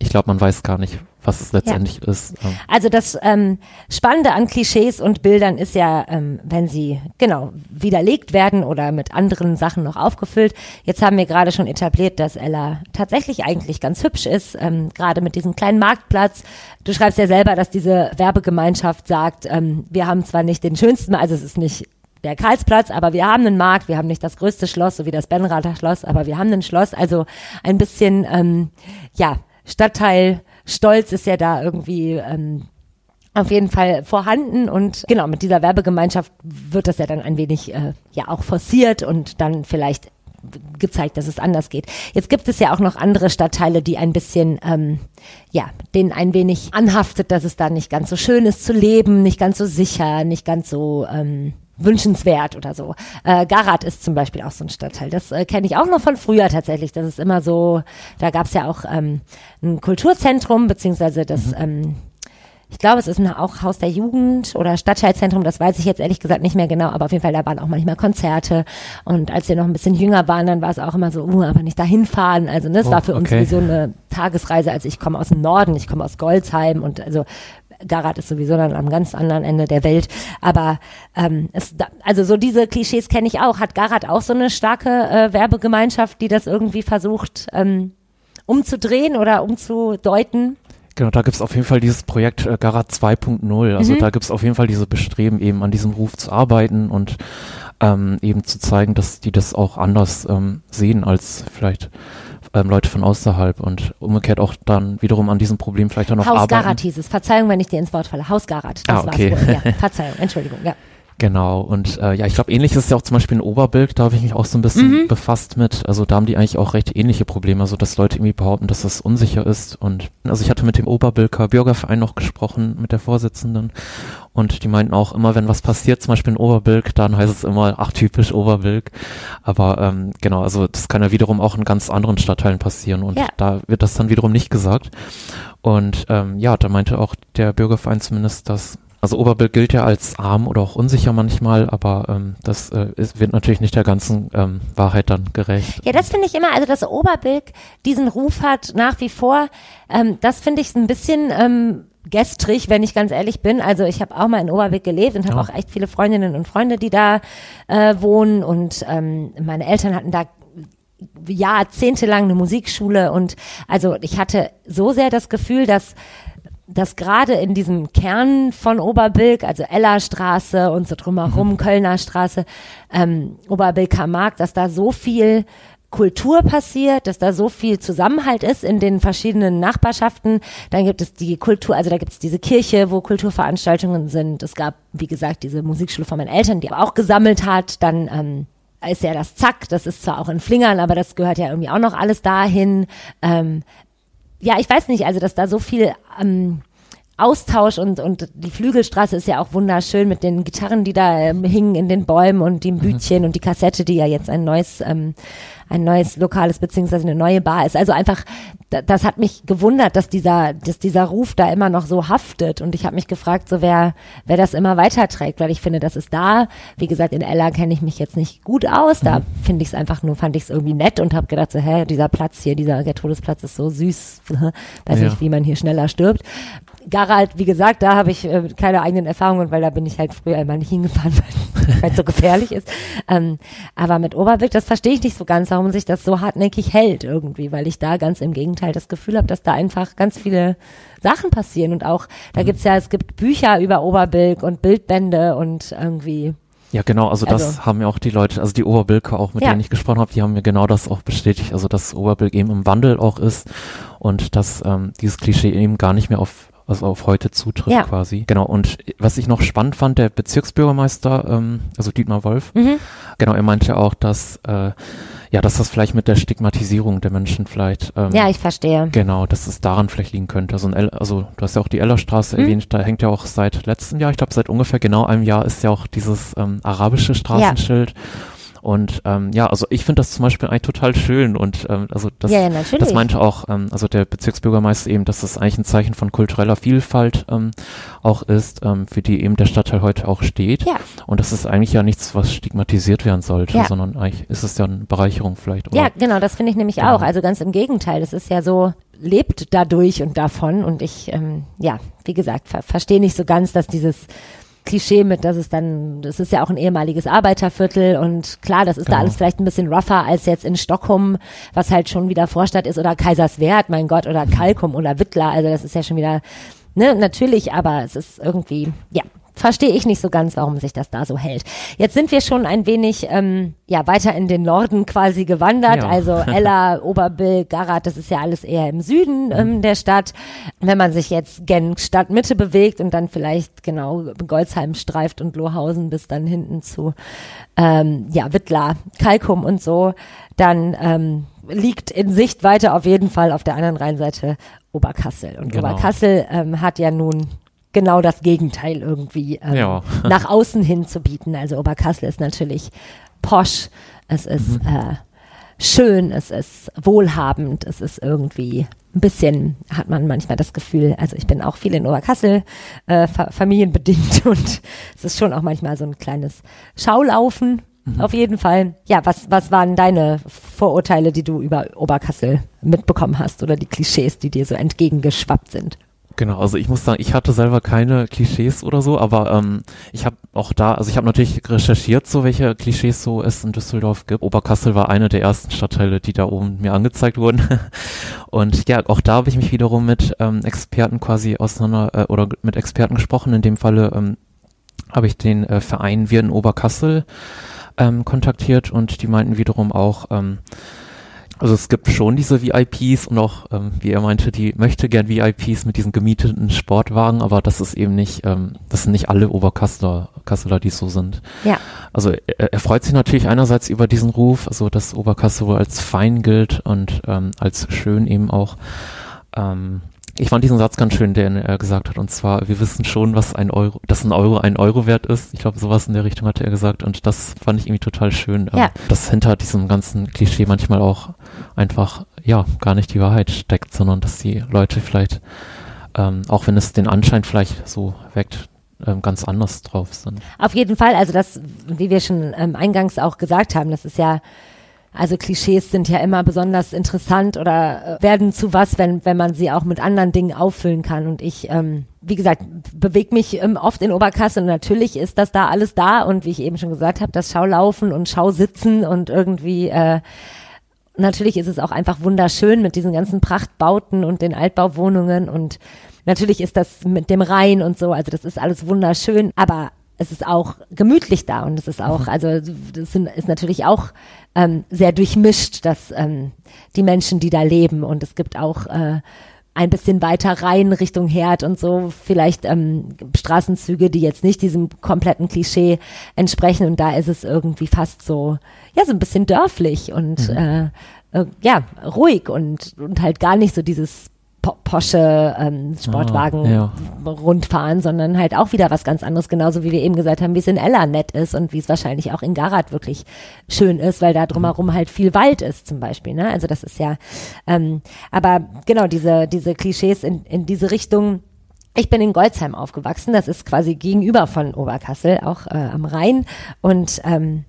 ich glaube, man weiß gar nicht, was es letztendlich ja. ist. Ähm. Also das ähm, Spannende an Klischees und Bildern ist ja, ähm, wenn sie genau widerlegt werden oder mit anderen Sachen noch aufgefüllt. Jetzt haben wir gerade schon etabliert, dass Ella tatsächlich eigentlich ganz hübsch ist, ähm, gerade mit diesem kleinen Marktplatz. Du schreibst ja selber, dass diese Werbegemeinschaft sagt, ähm, wir haben zwar nicht den schönsten, also es ist nicht der Karlsplatz, aber wir haben einen Markt, wir haben nicht das größte Schloss, so wie das Benrather Schloss, aber wir haben ein Schloss, also ein bisschen, ähm, ja, Stadtteil Stolz ist ja da irgendwie ähm, auf jeden Fall vorhanden und genau mit dieser Werbegemeinschaft wird das ja dann ein wenig äh, ja auch forciert und dann vielleicht gezeigt, dass es anders geht. Jetzt gibt es ja auch noch andere Stadtteile, die ein bisschen, ähm, ja, denen ein wenig anhaftet, dass es da nicht ganz so schön ist zu leben, nicht ganz so sicher, nicht ganz so ähm, wünschenswert oder so. Äh, Garat ist zum Beispiel auch so ein Stadtteil. Das äh, kenne ich auch noch von früher tatsächlich. Das ist immer so, da gab es ja auch ähm, ein Kulturzentrum, beziehungsweise das, mhm. ähm, ich glaube, es ist ein, auch Haus der Jugend oder Stadtteilzentrum, das weiß ich jetzt ehrlich gesagt nicht mehr genau, aber auf jeden Fall, da waren auch manchmal Konzerte. Und als wir noch ein bisschen jünger waren, dann war es auch immer so, uh, aber nicht dahin fahren. Also ne, das oh, war für uns wie so eine Tagesreise. Also ich komme aus dem Norden, ich komme aus Goldsheim und also Garat ist sowieso dann am ganz anderen Ende der Welt. Aber ähm, es, also so diese Klischees kenne ich auch. Hat Garat auch so eine starke äh, Werbegemeinschaft, die das irgendwie versucht ähm, umzudrehen oder umzudeuten? Genau, da gibt's auf jeden Fall dieses Projekt äh, Garat 2.0. Also mhm. da gibt's auf jeden Fall diese Bestreben, eben an diesem Ruf zu arbeiten und ähm, eben zu zeigen, dass die das auch anders ähm, sehen als vielleicht ähm, Leute von außerhalb und umgekehrt auch dann wiederum an diesem Problem vielleicht auch noch Haus arbeiten. Hausgarat hieß es. Verzeihung, wenn ich dir ins Wort falle. Hausgarat. Das ah, okay. war's Ja, Verzeihung, Entschuldigung, ja. Genau, und äh, ja, ich glaube, ähnlich ist es ja auch zum Beispiel in Oberbilk, da habe ich mich auch so ein bisschen mhm. befasst mit. Also da haben die eigentlich auch recht ähnliche Probleme, also dass Leute irgendwie behaupten, dass das unsicher ist. Und also ich hatte mit dem Oberbilker Bürgerverein noch gesprochen, mit der Vorsitzenden. Und die meinten auch immer, wenn was passiert, zum Beispiel in Oberbilk, dann heißt es immer, ach typisch Oberbilk. Aber ähm, genau, also das kann ja wiederum auch in ganz anderen Stadtteilen passieren und ja. da wird das dann wiederum nicht gesagt. Und ähm, ja, da meinte auch der Bürgerverein zumindest, dass also Oberbild gilt ja als arm oder auch unsicher manchmal, aber ähm, das äh, ist, wird natürlich nicht der ganzen ähm, Wahrheit dann gerecht. Ja, das finde ich immer, also dass Oberbild diesen Ruf hat nach wie vor, ähm, das finde ich ein bisschen ähm, gestrig, wenn ich ganz ehrlich bin. Also ich habe auch mal in Oberbild gelebt und habe ja. auch echt viele Freundinnen und Freunde, die da äh, wohnen und ähm, meine Eltern hatten da jahrzehntelang eine Musikschule und also ich hatte so sehr das Gefühl, dass dass gerade in diesem Kern von Oberbilk, also Ellerstraße und so drumherum, mhm. Kölner Straße, ähm, Oberbilker Markt, dass da so viel Kultur passiert, dass da so viel Zusammenhalt ist in den verschiedenen Nachbarschaften. Dann gibt es die Kultur, also da gibt es diese Kirche, wo Kulturveranstaltungen sind. Es gab, wie gesagt, diese Musikschule von meinen Eltern, die auch gesammelt hat. Dann ähm, ist ja das Zack, das ist zwar auch in Flingern, aber das gehört ja irgendwie auch noch alles dahin. Ähm, ja, ich weiß nicht, also dass da so viel ähm, Austausch und, und die Flügelstraße ist ja auch wunderschön mit den Gitarren, die da ähm, hingen in den Bäumen und dem mhm. Bütchen mhm. und die Kassette, die ja jetzt ein neues, ähm, ein neues lokales beziehungsweise eine neue Bar ist. Also einfach, das hat mich gewundert, dass dieser, dass dieser Ruf da immer noch so haftet und ich habe mich gefragt, so wer, wer das immer weiterträgt, weil ich finde, das ist da. Wie gesagt, in Ella kenne ich mich jetzt nicht gut aus. Da mhm. finde ich es einfach nur, fand ich es irgendwie nett und habe gedacht, so, hä, dieser Platz hier, dieser Gertrudesplatz ist so süß. Weiß ja. nicht, wie man hier schneller stirbt. Garalt, wie gesagt, da habe ich äh, keine eigenen Erfahrungen, weil da bin ich halt früher immer nicht hingefahren, weil es so gefährlich ist. Ähm, aber mit Oberwick, das verstehe ich nicht so ganz, warum sich das so hartnäckig hält irgendwie, weil ich da ganz im Gegenteil das Gefühl habe, dass da einfach ganz viele Sachen passieren und auch, da gibt's ja, es gibt Bücher über Oberbilk und Bildbände und irgendwie ja, genau, also, also, das haben ja auch die Leute, also die Oberbilker auch, mit ja. denen ich gesprochen habe, die haben mir genau das auch bestätigt, also dass Oberbilk eben im Wandel auch ist und dass ähm, dieses Klischee eben gar nicht mehr auf also auf heute zutrifft Ja. quasi. Genau. Und was ich noch spannend fand, der Bezirksbürgermeister, ähm, also Dietmar Wolf, Mhm. genau, er meinte auch, dass äh, ja, dass das vielleicht mit der Stigmatisierung der Menschen vielleicht ähm, Ja, ich verstehe. Genau, dass es daran vielleicht liegen könnte. Also, ein El also du hast ja auch die Ellerstraße Mhm. erwähnt, da hängt ja auch seit letztem Jahr, ich glaube seit ungefähr genau einem Jahr ist ja auch dieses ähm, arabische Straßenschild. Und ähm, ja, also ich finde das zum Beispiel eigentlich total schön und ähm, also das, ja, ja, das meinte auch, ähm, also der Bezirksbürgermeister eben, dass das eigentlich ein Zeichen von kultureller Vielfalt ähm, auch ist, ähm, für die eben der Stadtteil heute auch steht. Ja. Und das ist eigentlich ja nichts, was stigmatisiert werden sollte, Ja. sondern eigentlich ist es ja eine Bereicherung vielleicht. Ja, Oder? genau, das finde ich nämlich Genau. auch. Also ganz im Gegenteil, das ist ja so, lebt dadurch und davon. Und ich, ähm, ja, wie gesagt, ver verstehe nicht so ganz, dass dieses Klischee mit, dass es dann, das ist ja auch ein ehemaliges Arbeiterviertel und klar, das ist da Genau. alles vielleicht ein bisschen rougher als jetzt in Stockholm, was halt schon wieder Vorstadt ist oder Kaiserswerth, mein Gott, oder Kalkum oder Wittler, also das ist ja schon wieder, ne, natürlich, aber es ist irgendwie, ja, verstehe ich nicht so ganz, warum sich das da so hält. Jetzt sind wir schon ein wenig ähm, ja weiter in den Norden quasi gewandert. Ja. Also Ella, Oberbill, Garat, das ist ja alles eher im Süden ähm, der Stadt. Wenn man sich jetzt gen Stadtmitte bewegt und dann vielleicht genau Goldsheim streift und Lohausen bis dann hinten zu ähm, ja Wittlar, Kalkum und so, dann ähm, liegt in Sichtweite auf jeden Fall auf der anderen Rheinseite Oberkassel. Und Genau. Oberkassel ähm, hat ja nun genau das Gegenteil irgendwie ähm, Ja. nach außen hin zu bieten. Also Oberkassel ist natürlich posch, es ist äh, schön, es ist wohlhabend, es ist irgendwie ein bisschen, hat man manchmal das Gefühl, also ich bin auch viel in Oberkassel, äh, fa familienbedingt und es ist schon auch manchmal so ein kleines Schaulaufen. Auf jeden Fall. Ja, was, was waren deine Vorurteile, die du über Oberkassel mitbekommen hast oder die Klischees, die dir so entgegengeschwappt sind? Genau, also ich muss sagen, ich hatte selber keine Klischees oder so, aber ähm, ich habe auch da, also ich habe natürlich recherchiert, so welche Klischees so es in Düsseldorf gibt. Oberkassel war einer der ersten Stadtteile, die da oben mir angezeigt wurden. Und ja, auch da habe ich mich wiederum mit ähm, Experten quasi auseinander äh, oder mit Experten gesprochen. In dem Falle ähm, habe ich den äh, Verein Wir in Oberkassel ähm, kontaktiert und die meinten wiederum auch, ähm, also es gibt schon diese VIPs und auch, ähm, wie er meinte, die möchte gern VIPs mit diesen gemieteten Sportwagen, aber das ist eben nicht, ähm, das sind nicht alle Oberkasseler, Kasseler, die so sind. Ja. Also er, er freut sich natürlich einerseits über diesen Ruf, also dass Oberkassel wohl als fein gilt und ähm, als schön eben auch. Ähm, ich fand diesen Satz ganz schön, den er gesagt hat, und zwar, wir wissen schon, was ein Euro, dass ein Euro ein Euro wert ist. Ich glaube, sowas in der Richtung hatte er gesagt, und das fand ich irgendwie total schön, ähm, Ja. dass hinter diesem ganzen Klischee manchmal auch einfach, ja, gar nicht die Wahrheit steckt, sondern dass die Leute vielleicht, ähm, auch wenn es den Anschein vielleicht so weckt, ähm, ganz anders drauf sind. Auf jeden Fall, also das, wie wir schon ähm, eingangs auch gesagt haben, das ist ja, also Klischees sind ja immer besonders interessant oder äh, werden zu was, wenn, wenn man sie auch mit anderen Dingen auffüllen kann. Und ich, ähm, wie gesagt, bewege mich ähm, oft in Oberkassel und natürlich ist das da alles da. Und wie ich eben schon gesagt habe, das Schaulaufen und Schausitzen und irgendwie äh, natürlich ist es auch einfach wunderschön mit diesen ganzen Prachtbauten und den Altbauwohnungen. Und natürlich ist das mit dem Rhein und so, also das ist alles wunderschön, aber es ist auch gemütlich da und es ist auch, also das sind, ist natürlich auch ähm, sehr durchmischt, dass ähm, die Menschen, die da leben. Und es gibt auch äh, ein bisschen weiter rein Richtung Herd und so. Vielleicht ähm, Straßenzüge, die jetzt nicht diesem kompletten Klischee entsprechen. Und da ist es irgendwie fast so, ja, so ein bisschen dörflich und äh, äh, ja, ruhig und, und halt gar nicht so dieses po posche ähm, Sportwagen Ah, ja. rundfahren, sondern halt auch wieder was ganz anderes, genauso wie wir eben gesagt haben, wie es in Ella nett ist und wie es wahrscheinlich auch in Garat wirklich schön ist, weil da drumherum halt viel Wald ist zum Beispiel. Ne? Also das ist ja, ähm, aber genau diese, diese Klischees in, in diese Richtung. Ich bin in Goldsheim aufgewachsen, das ist quasi gegenüber von Oberkassel, auch äh, am Rhein. Und ähm,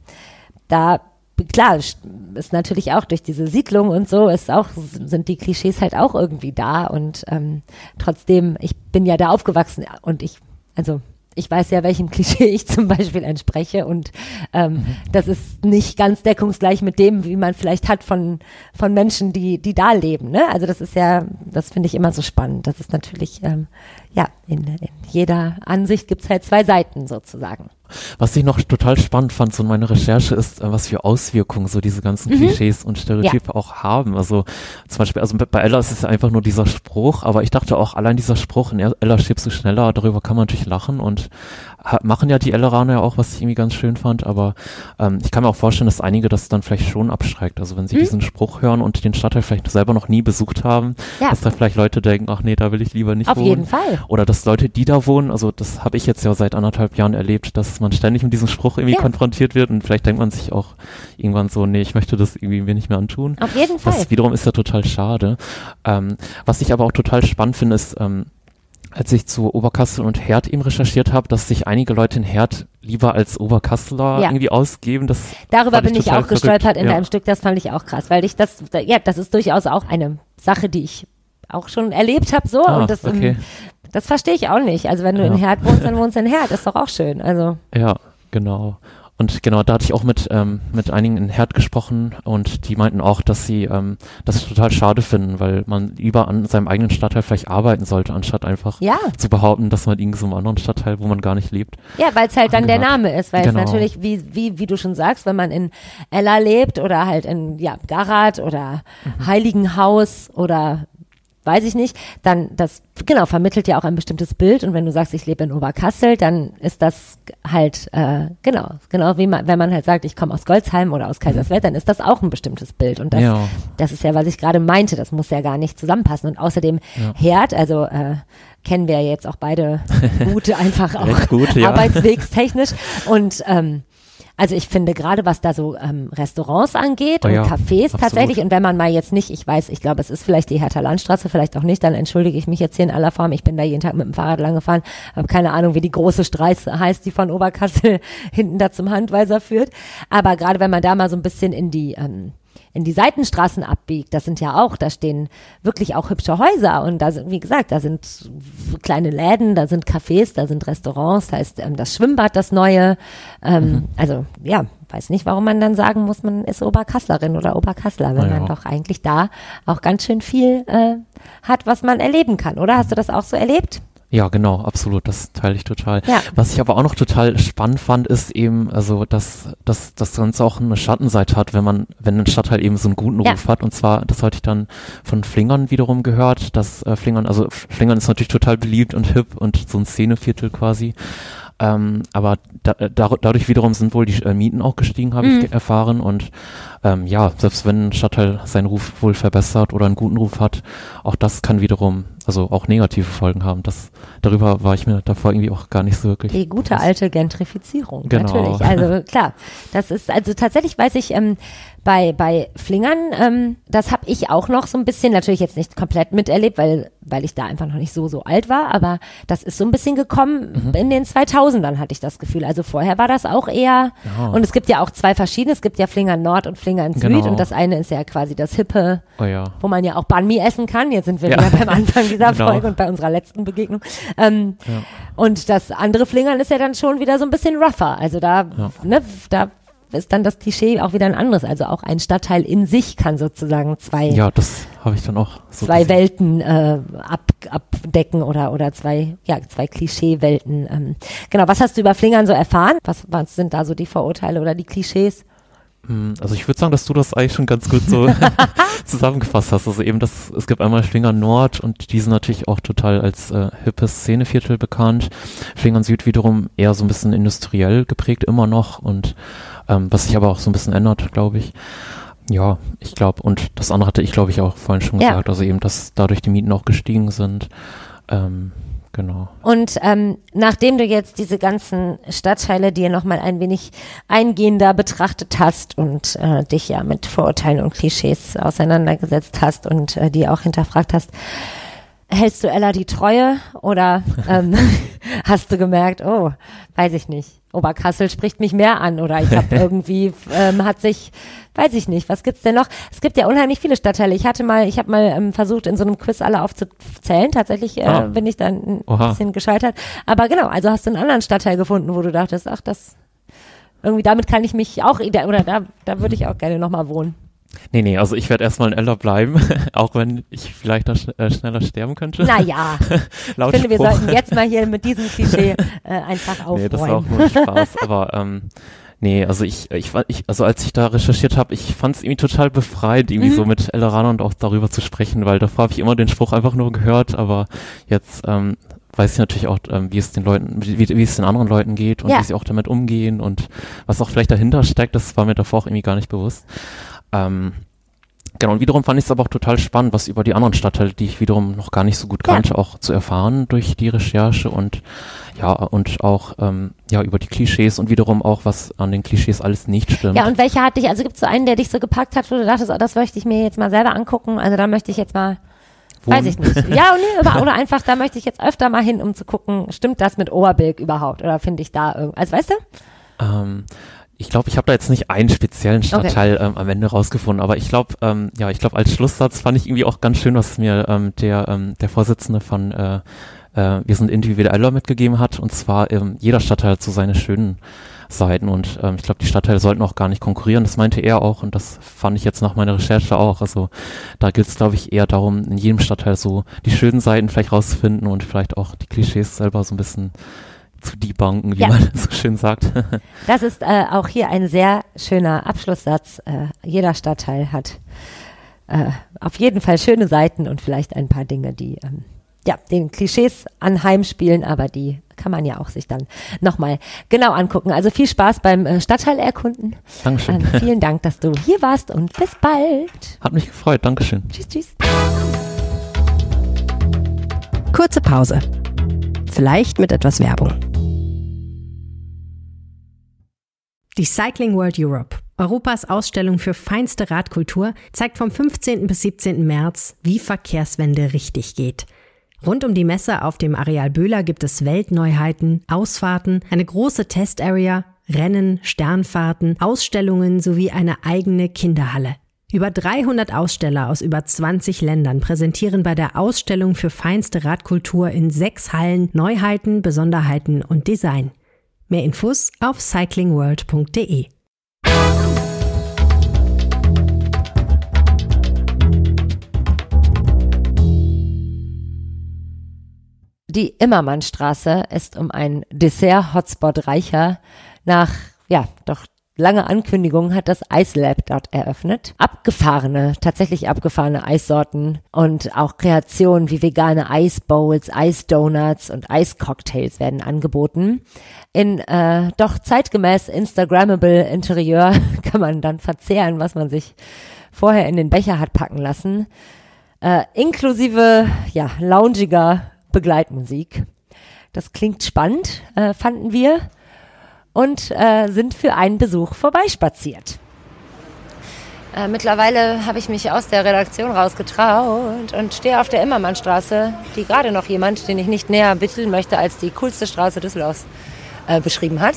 da klar, ist natürlich auch durch diese Siedlung und so, ist auch, sind die Klischees halt auch irgendwie da und ähm, trotzdem, ich bin ja da aufgewachsen und ich, also ich weiß ja, welchem Klischee ich zum Beispiel entspreche und ähm, das ist nicht ganz deckungsgleich mit dem, wie man vielleicht hat von, von Menschen, die, die da leben. Ne? Also das ist ja, das finde ich immer so spannend. Das ist natürlich, ähm, ja, in, in jeder Ansicht gibt's halt zwei Seiten sozusagen. Was ich noch total spannend fand, so in meiner Recherche, ist, äh, was für Auswirkungen so diese ganzen Mhm. Klischees und Stereotype auch haben. Also zum Beispiel, also bei Ella ist es ja einfach nur dieser Spruch, aber ich dachte auch, allein dieser Spruch, in Ella schiebst du schneller, darüber kann man natürlich lachen und machen ja die Elleraner ja auch, was ich irgendwie ganz schön fand, aber ähm, ich kann mir auch vorstellen, dass einige das dann vielleicht schon abschreckt. Also wenn sie Mhm. diesen Spruch hören und den Stadtteil vielleicht selber noch nie besucht haben, Ja. dass da vielleicht Leute denken, ach nee, da will ich lieber nicht Auf wohnen. jeden Fall. Oder dass Leute, die da wohnen, also das habe ich jetzt ja seit anderthalb Jahren erlebt, dass man ständig mit diesem Spruch irgendwie Ja. konfrontiert wird und vielleicht denkt man sich auch irgendwann so, nee, ich möchte das irgendwie mir nicht mehr antun. Auf jeden Fall. Das wiederum ist ja total schade. Ähm, was ich aber auch total spannend finde, ist, ähm, als ich zu Oberkassel und Herd eben recherchiert habe, dass sich einige Leute in Herd lieber als Oberkasseler Ja. irgendwie ausgeben. Das Darüber bin ich total auch gestolpert verrückt. in ja. deinem Stück, das fand ich auch krass, weil ich das, ja, das ist durchaus auch eine Sache, die ich auch schon erlebt habe so Ah, und das, okay. ähm, das verstehe ich auch nicht. Also wenn du Ja. in Herd wohnst, dann wohnst du in Herd, ist doch auch schön. Also Ja, genau. Und genau, da hatte ich auch mit, ähm, mit einigen in Herd gesprochen und die meinten auch, dass sie ähm, das total schade finden, weil man lieber an seinem eigenen Stadtteil vielleicht arbeiten sollte, anstatt einfach ja, zu behaupten, dass man in so einem anderen Stadtteil, wo man gar nicht lebt. ja, weil es halt dann der Angehört. Name ist, weil Genau. es natürlich, wie, wie, wie du schon sagst, wenn man in Ella lebt oder halt in ja, Garat oder Mhm. Heiligenhaus oder weiß ich nicht, dann das genau vermittelt ja auch ein bestimmtes Bild. Und wenn du sagst, ich lebe in Oberkassel, dann ist das halt äh, genau genau wie man wenn man halt sagt, ich komme aus Goldsheim oder aus Kaiserswerth, dann ist das auch ein bestimmtes Bild. Und das ja, das ist ja was ich gerade meinte, das muss ja gar nicht zusammenpassen. Und außerdem Ja. Herd, also äh, kennen wir ja jetzt auch beide gut einfach auch gut, ja. arbeitswegstechnisch. Und ähm, also ich finde gerade, was da so ähm, Restaurants angeht Oh und ja, Cafés absolut. tatsächlich und wenn man mal jetzt nicht, ich weiß, ich glaube, es ist vielleicht die Hertha Landstraße, vielleicht auch nicht, dann entschuldige ich mich jetzt hier in aller Form. Ich bin da jeden Tag mit dem Fahrrad lang gefahren, habe keine Ahnung, wie die große Straße heißt, die von Oberkassel hinten da zum Handweiser führt. Aber gerade wenn man da mal so ein bisschen in die ähm, in die Seitenstraßen abbiegt, das sind ja auch, da stehen wirklich auch hübsche Häuser und da sind, wie gesagt, da sind kleine Läden, da sind Cafés, da sind Restaurants, da ist ähm, das Schwimmbad das neue. Ähm, Also ja, weiß nicht, warum man dann sagen muss, man ist Oberkasslerin oder Oberkassler, wenn ja. man doch eigentlich da auch ganz schön viel äh, hat, was man erleben kann, oder? Hast du das auch so erlebt? Ja, genau, absolut, das teile ich total. Ja. Was ich aber auch noch total spannend fand, ist eben, also, dass, dass das Ganze auch eine Schattenseite hat, wenn man, wenn ein Stadtteil eben so einen guten Ja. Ruf hat. Und zwar, das hatte ich dann von Flingern wiederum gehört, dass äh, Flingern, also Flingern ist natürlich total beliebt und hip und so ein Szeneviertel quasi. Ähm, aber da, äh, dar- dadurch wiederum sind wohl die äh, Mieten auch gestiegen, habe Mhm. ich erfahren. Und ähm, ja, selbst wenn ein Stadtteil seinen Ruf wohl verbessert oder einen guten Ruf hat, auch das kann wiederum, also auch negative Folgen haben. Das, darüber war ich mir davor irgendwie auch gar nicht so wirklich. Die gute bewusst. alte Gentrifizierung, Genau. natürlich. Also klar, das ist, also tatsächlich weiß ich, ähm, bei, bei Flingern, ähm, das habe ich auch noch so ein bisschen, natürlich jetzt nicht komplett miterlebt, weil, weil ich da einfach noch nicht so, so alt war, aber das ist so ein bisschen gekommen Mhm. in den 2000ern, hatte ich das Gefühl. Also vorher war das auch eher, Ja. und es gibt ja auch zwei verschiedene, es gibt ja Flingern Nord und Flingern Süd Genau. und das eine ist ja quasi das hippe, Oh ja. wo man ja auch Banh Mi essen kann. Jetzt sind wir Ja. wieder beim Anfang dieser Genau. Folge und bei unserer letzten Begegnung. Ähm, Ja. Und das andere Flingern ist ja dann schon wieder so ein bisschen rougher. Also da, ne, da ist dann das Klischee auch wieder ein anderes. Also auch ein Stadtteil in sich kann sozusagen zwei, Ja, das habe ich dann auch so zwei gesehen. Welten äh, ab, abdecken oder, oder zwei, ja, zwei Klischeewelten. Ähm. Genau, was hast du über Flingern so erfahren? Was, was sind da so die Vorurteile oder die Klischees? Hm, Also ich würde sagen, dass du das eigentlich schon ganz gut so zusammengefasst hast. Also eben das, es gibt einmal Flingern Nord und die sind natürlich auch total als äh, hippes Szeneviertel bekannt. Flingern Süd wiederum eher so ein bisschen industriell geprägt immer noch und ähm, was sich aber auch so ein bisschen ändert, glaube ich. Ja, ich glaube, und das andere hatte ich, glaube ich, auch vorhin schon Ja. gesagt, also eben, dass dadurch die Mieten auch gestiegen sind. Ähm, genau. Und ähm, nachdem du jetzt diese ganzen Stadtteile dir nochmal ein wenig eingehender betrachtet hast und äh, dich ja mit Vorurteilen und Klischees auseinandergesetzt hast und äh, die auch hinterfragt hast, hältst du Ella die Treue oder ähm, hast du gemerkt, oh, weiß ich nicht, Oberkassel spricht mich mehr an oder ich habe irgendwie, ähm, hat sich, weiß ich nicht, was gibt's denn noch? Es gibt ja unheimlich viele Stadtteile. Ich hatte mal, ich habe mal ähm, versucht, in so einem Quiz alle aufzuzählen. Tatsächlich äh, Ah. bin ich dann ein Oha. bisschen gescheitert. Aber genau, also hast du einen anderen Stadtteil gefunden, wo du dachtest, ach, das irgendwie damit kann ich mich auch oder da, da würde ich auch gerne nochmal wohnen. Nee, nee, also ich werde erstmal ein Eller bleiben, auch wenn ich vielleicht noch schn äh, schneller sterben könnte. Naja, ich finde, wir sollten jetzt mal hier mit diesem Klischee äh, einfach aufräumen. Nee, das war auch nur Spaß, aber ähm, nee, also ich, ich, ich also als ich da recherchiert habe, ich fand es irgendwie total befreit, irgendwie mhm. so mit Ellerana und auch darüber zu sprechen, weil davor habe ich immer den Spruch einfach nur gehört, aber jetzt ähm, weiß ich natürlich auch, ähm, wie es den Leuten, wie, wie es den anderen Leuten geht und ja. wie sie auch damit umgehen und was auch vielleicht dahinter steckt, das war mir davor auch irgendwie gar nicht bewusst. Ähm, Genau, und wiederum fand ich es aber auch total spannend, was über die anderen Stadtteile, die ich wiederum noch gar nicht so gut kannte, ja. auch zu erfahren durch die Recherche und ja, und auch ähm, ja über die Klischees und wiederum auch, was an den Klischees alles nicht stimmt. Ja, und welcher hat dich, also gibt es so einen, der dich so gepackt hat, wo du dachtest, oh, das möchte ich mir jetzt mal selber angucken, also da möchte ich jetzt mal Wohnen. Weiß ich nicht. Ja, nee, oder einfach, da möchte ich jetzt öfter mal hin, um zu gucken, stimmt das mit Oberbilk überhaupt? Oder finde ich da irgendwas, also weißt du? Ähm, ich glaube, ich habe da jetzt nicht einen speziellen Stadtteil okay. ähm, am Ende rausgefunden, aber ich glaube, ähm, ja, ich glaube, als Schlusssatz fand ich irgendwie auch ganz schön, was mir ähm, der, ähm, der Vorsitzende von äh, äh, Wir sind individueller mitgegeben hat, und zwar ähm, jeder Stadtteil hat so seine schönen Seiten und ähm, ich glaube, die Stadtteile sollten auch gar nicht konkurrieren. Das meinte er auch und das fand ich jetzt nach meiner Recherche auch. Also da gilt es, glaube ich, eher darum, in jedem Stadtteil so die schönen Seiten vielleicht rauszufinden und vielleicht auch die Klischees selber so ein bisschen zu debunken, wie ja. man so schön sagt. das ist äh, auch hier ein sehr schöner Abschlusssatz. Äh, jeder Stadtteil hat äh, auf jeden Fall schöne Seiten und vielleicht ein paar Dinge, die ähm, ja, den Klischees anheimspielen, aber die kann man ja auch sich dann nochmal genau angucken. Also viel Spaß beim äh, Stadtteil erkunden. Dankeschön. Ähm, vielen Dank, dass du hier warst und bis bald. Hat mich gefreut. Dankeschön. Tschüss, tschüss. Kurze Pause. Vielleicht mit etwas Werbung. Die Cycling World Europe, Europas Ausstellung für feinste Radkultur, zeigt vom 15. bis 17. März, wie Verkehrswende richtig geht. Rund um die Messe auf dem Areal Böhler gibt es Weltneuheiten, Ausfahrten, eine große Testarea, Rennen, Sternfahrten, Ausstellungen sowie eine eigene Kinderhalle. Über 300 Aussteller aus über 20 Ländern präsentieren bei der Ausstellung für feinste Radkultur in sechs Hallen Neuheiten, Besonderheiten und Design. Mehr Infos auf cyclingworld.de. Die Immermannstraße ist um ein Dessert-Hotspot reicher. Nach, ja, doch lange Ankündigung hat das Ice Lab dort eröffnet. Abgefahrene, tatsächlich abgefahrene Eissorten und auch Kreationen wie vegane Eisbowls, Eisdonuts und Eiscocktails werden angeboten. In äh, doch zeitgemäß Instagrammable Interieur kann man dann verzehren, was man sich vorher in den Becher hat packen lassen. Äh, inklusive, ja, loungiger Begleitmusik. Das klingt spannend, äh, fanden wir und äh, sind für einen Besuch vorbeispaziert. Äh, mittlerweile habe ich mich aus der Redaktion rausgetraut und stehe auf der Immermannstraße, die gerade noch jemand, den ich nicht näher bitteln möchte, als die coolste Straße Düsseldorfs äh, beschrieben hat.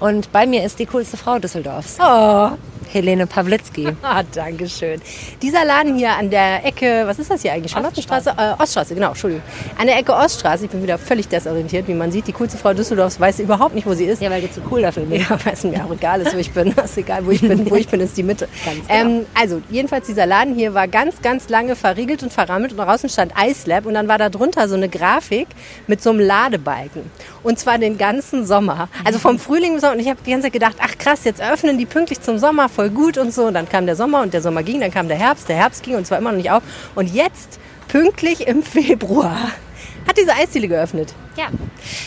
Und bei mir ist die coolste Frau Düsseldorfs. Oh, Helene Pawlitzki. ah, Dankeschön. Dieser Laden hier an der Ecke, was ist das hier eigentlich? Charlottenstraße? Äh, Oststraße, genau, Entschuldigung. An der Ecke Oststraße, ich bin wieder völlig desorientiert, wie man sieht. Die coolste Frau Düsseldorfs weiß überhaupt nicht, wo sie ist. Ja, weil du zu cool dafür bist. Ja, weil es mir auch egal ist, wo ich bin. ist egal, wo ich bin. Wo ich bin, ist die Mitte. Ganz genau. ähm, also, jedenfalls, dieser Laden hier war ganz, ganz lange verriegelt und verrammelt und draußen stand Ice Lab und dann war da drunter so eine Grafik mit so einem Ladebalken. Und zwar den ganzen Sommer. Also vom Frühling bis Sommer. Und ich habe die ganze Zeit gedacht, ach krass, jetzt öffnen die pünktlich zum Sommer, voll gut und so. Und dann kam der Sommer und der Sommer ging, dann kam der Herbst, der Herbst ging und zwar immer noch nicht auf. Und jetzt, pünktlich im Februar, hat diese Eisdiele geöffnet. Ja,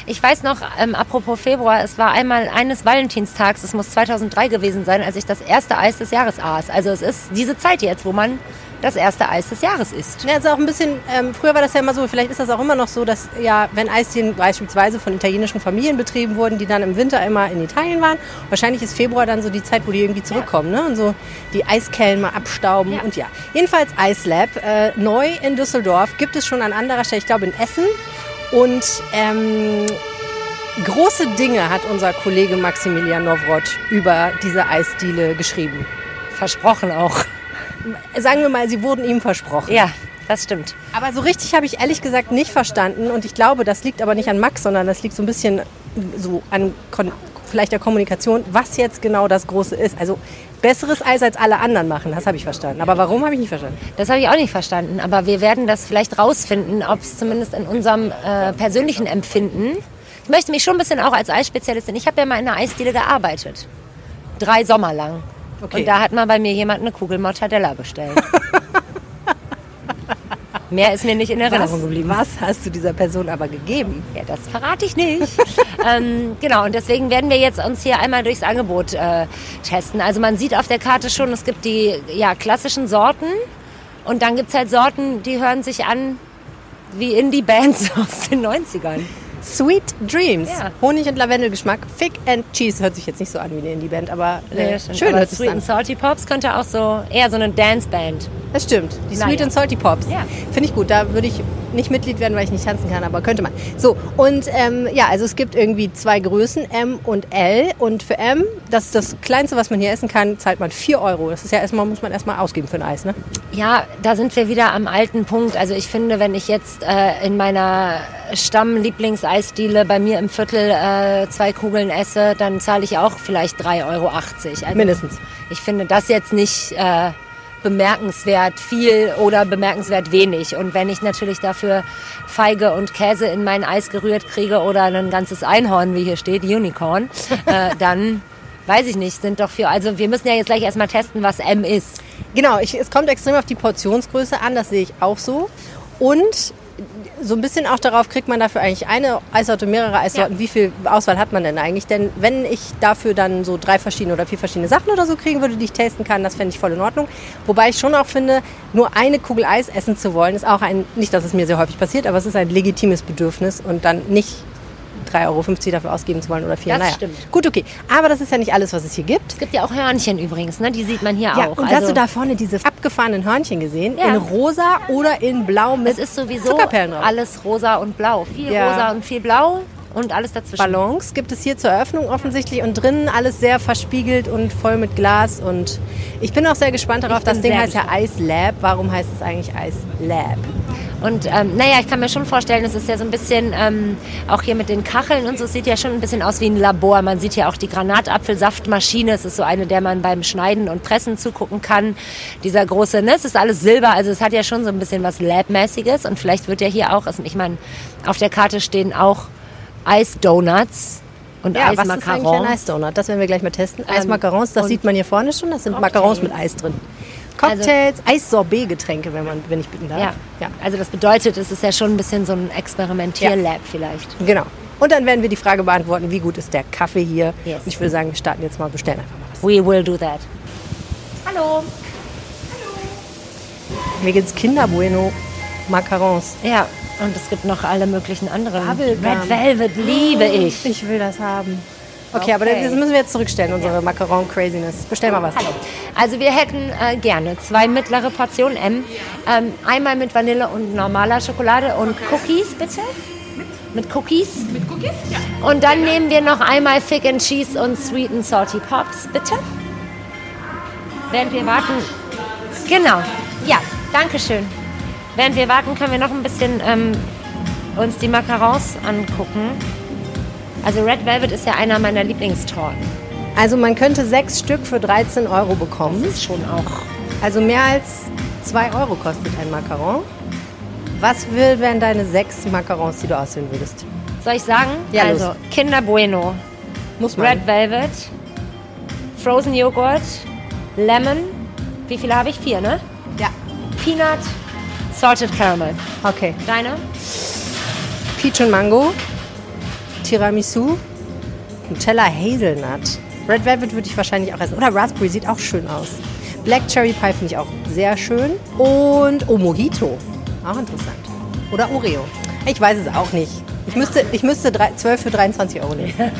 ich weiß noch, ähm, apropos Februar, es war einmal eines Valentinstags, es muss 2003 gewesen sein, als ich das erste Eis des Jahres aß. Also es ist diese Zeit jetzt, wo man das erste Eis des Jahres ist. Ja, ist auch ein bisschen, ähm, früher war das ja immer so, vielleicht ist das auch immer noch so, dass ja, wenn Eisdielen beispielsweise von italienischen Familien betrieben wurden, die dann im Winter immer in Italien waren, wahrscheinlich ist Februar dann so die Zeit, wo die irgendwie zurückkommen ja. ne? und so die Eiskellen mal abstauben ja. und ja. Jedenfalls Eislab, äh, neu in Düsseldorf, gibt es schon an anderer Stelle, ich glaube in Essen und ähm, große Dinge hat unser Kollege Maximilian Nowrot über diese Eisdiele geschrieben. Versprochen auch sagen wir mal, sie wurden ihm versprochen. Ja, das stimmt. Aber so richtig habe ich ehrlich gesagt nicht verstanden und ich glaube, das liegt aber nicht an Max, sondern das liegt so ein bisschen so an Kon vielleicht der Kommunikation, was jetzt genau das Große ist. Also besseres Eis als alle anderen machen, das habe ich verstanden. Aber warum habe ich nicht verstanden? Das habe ich auch nicht verstanden. Aber wir werden das vielleicht rausfinden, ob es zumindest in unserem äh, persönlichen Empfinden. Ich möchte mich schon ein bisschen auch als Eisspezialistin. Ich habe ja mal in einer Eisdiele gearbeitet. Drei Sommer lang. Okay. Und da hat mal bei mir jemand eine Kugel Mortadella bestellt. Mehr ist mir nicht in Erinnerung Was, geblieben. was hast du dieser Person aber gegeben? Ja, das verrate ich nicht. ähm, genau, und deswegen werden wir jetzt uns hier einmal durchs Angebot äh, testen. Also man sieht auf der Karte schon, es gibt die ja, klassischen Sorten und dann gibt es halt Sorten, die hören sich an wie Indie-Bands aus den 90ern. Sweet Dreams. Ja. Honig- und Lavendelgeschmack. Fig and Cheese hört sich jetzt nicht so an wie eine Indie-Band, aber äh, Ja, stimmt. schön Aber hört sich Sweet an. and Salty Pops könnte auch so eher so eine Dance-Band. Das stimmt. Die Na Sweet ja. and Salty Pops. Ja. Finde ich gut. Da würde ich nicht Mitglied werden, weil ich nicht tanzen kann, aber könnte man. So, und ähm, ja, also es gibt irgendwie zwei Größen, M und L. Und für M, das ist das Kleinste, was man hier essen kann, zahlt man 4 Euro. Das ist ja erstmal, muss man erstmal ausgeben für ein Eis, ne? Ja, da sind wir wieder am alten Punkt. Also ich finde, wenn ich jetzt äh, in meiner Stamm-Lieblingseisdiele bei mir im Viertel äh, zwei Kugeln esse, dann zahle ich auch vielleicht 3,80 Euro. Also Mindestens. Ich finde das jetzt nicht äh, bemerkenswert viel oder bemerkenswert wenig. Und wenn ich natürlich dafür Feige und Käse in mein Eis gerührt kriege oder ein ganzes Einhorn, wie hier steht, Unicorn, äh, dann weiß ich nicht, sind doch für. Also wir müssen ja jetzt gleich erstmal testen, was M ist. Genau, ich, es kommt extrem auf die Portionsgröße an, das sehe ich auch so. Und so ein bisschen auch darauf, kriegt man dafür eigentlich eine Eissorte, mehrere Eissorten. Wie viel Auswahl hat man denn eigentlich? Denn wenn ich dafür dann so drei verschiedene oder vier verschiedene Sachen oder so kriegen würde, die ich tasten kann, das fände ich voll in Ordnung. Wobei ich schon auch finde, nur eine Kugel Eis essen zu wollen, ist auch ein, nicht, dass es mir sehr häufig passiert, aber es ist ein legitimes Bedürfnis und dann nicht 3,50 Euro dafür ausgeben zu wollen oder 4. Das naja. stimmt. Gut, okay. Aber das ist ja nicht alles, was es hier gibt. Es gibt ja auch Hörnchen übrigens, ne? die sieht man hier Ja, auch. und also, hast du da vorne diese abgefahrenen Hörnchen gesehen? Ja. In rosa oder in blau mit es ist sowieso alles rosa und blau. Viel Ja. rosa und viel blau und alles dazwischen. Ballons gibt es hier zur Eröffnung offensichtlich und drinnen alles sehr verspiegelt und voll mit Glas und ich bin auch sehr gespannt darauf. Das Ding heißt ja Ice Lab. Warum heißt es eigentlich Ice Lab? Und ähm, naja, ich kann mir schon vorstellen, es ist ja so ein bisschen, ähm, auch hier mit den Kacheln und so, es sieht ja schon ein bisschen aus wie ein Labor. Man sieht ja auch die Granatapfelsaftmaschine. Es ist so eine, der man beim Schneiden und Pressen zugucken kann. Dieser große, ne, es ist alles Silber, also es hat ja schon so ein bisschen was Lab-mäßiges. Und vielleicht wird ja hier auch, also ich meine, auf der Karte stehen auch Eisdonuts und Ja, was ist eigentlich Eismacarons. ein Ice Donut? Das werden wir gleich mal testen. Ähm, Eismacarons, das sieht man hier vorne schon. Das sind Cocktails. Macarons mit Eis drin. Cocktails, Eissorbet-Getränke, wenn man, wenn ich bitten darf. Ja. ja. also das bedeutet, es ist ja schon ein bisschen so ein Experimentierlab vielleicht. Genau. Und dann werden wir die Frage beantworten, wie gut ist der Kaffee hier. Yes. Und ich würde sagen, wir starten jetzt mal, bestellen einfach mal was. We will do that. Hallo. Mir geht's Kinder Bueno Macarons. Ja, und es gibt noch alle möglichen anderen. Bubblegum. Red Velvet liebe ich. Ich will das haben. Okay, aber Okay. das müssen wir jetzt zurückstellen, unsere Macaron-Craziness. Bestell mal was. Hallo. Also wir hätten äh, gerne zwei mittlere Portionen M. Ähm, einmal mit Vanille und normaler Schokolade und Cookies, bitte. Mit Cookies? Mit Cookies, ja. Und dann nehmen wir noch einmal Fig and Cheese und Sweet and Salty Pops, bitte. Während wir warten. Genau. Ja, danke schön. Während wir warten, können wir noch ein bisschen ähm, uns die Macarons angucken. Also Red Velvet ist ja einer meiner Lieblingstorten. Also man könnte sechs Stück für 13 Euro bekommen. Das ist schon auch Also mehr als 2 Euro kostet ein Macaron. Was will, wären deine sechs Macarons, die du auswählen würdest? Soll ich sagen? Ja, also los. Kinder Bueno, Muss man. Red Velvet, Frozen Joghurt, Lemon. Wie viele habe ich? Vier, ne? Ja. Peanut, Salted Caramel. Okay. Deine? Peach und Mango, Tiramisu, Nutella Hazelnut. Red Velvet würde ich wahrscheinlich auch essen. Oder Raspberry sieht auch schön aus. Black Cherry Pie finde ich auch sehr schön. Und oh, Mojito. Auch interessant. Oder Oreo. Ich weiß es auch nicht. Ich müsste, ich müsste drei, 12 für 23 Euro nehmen.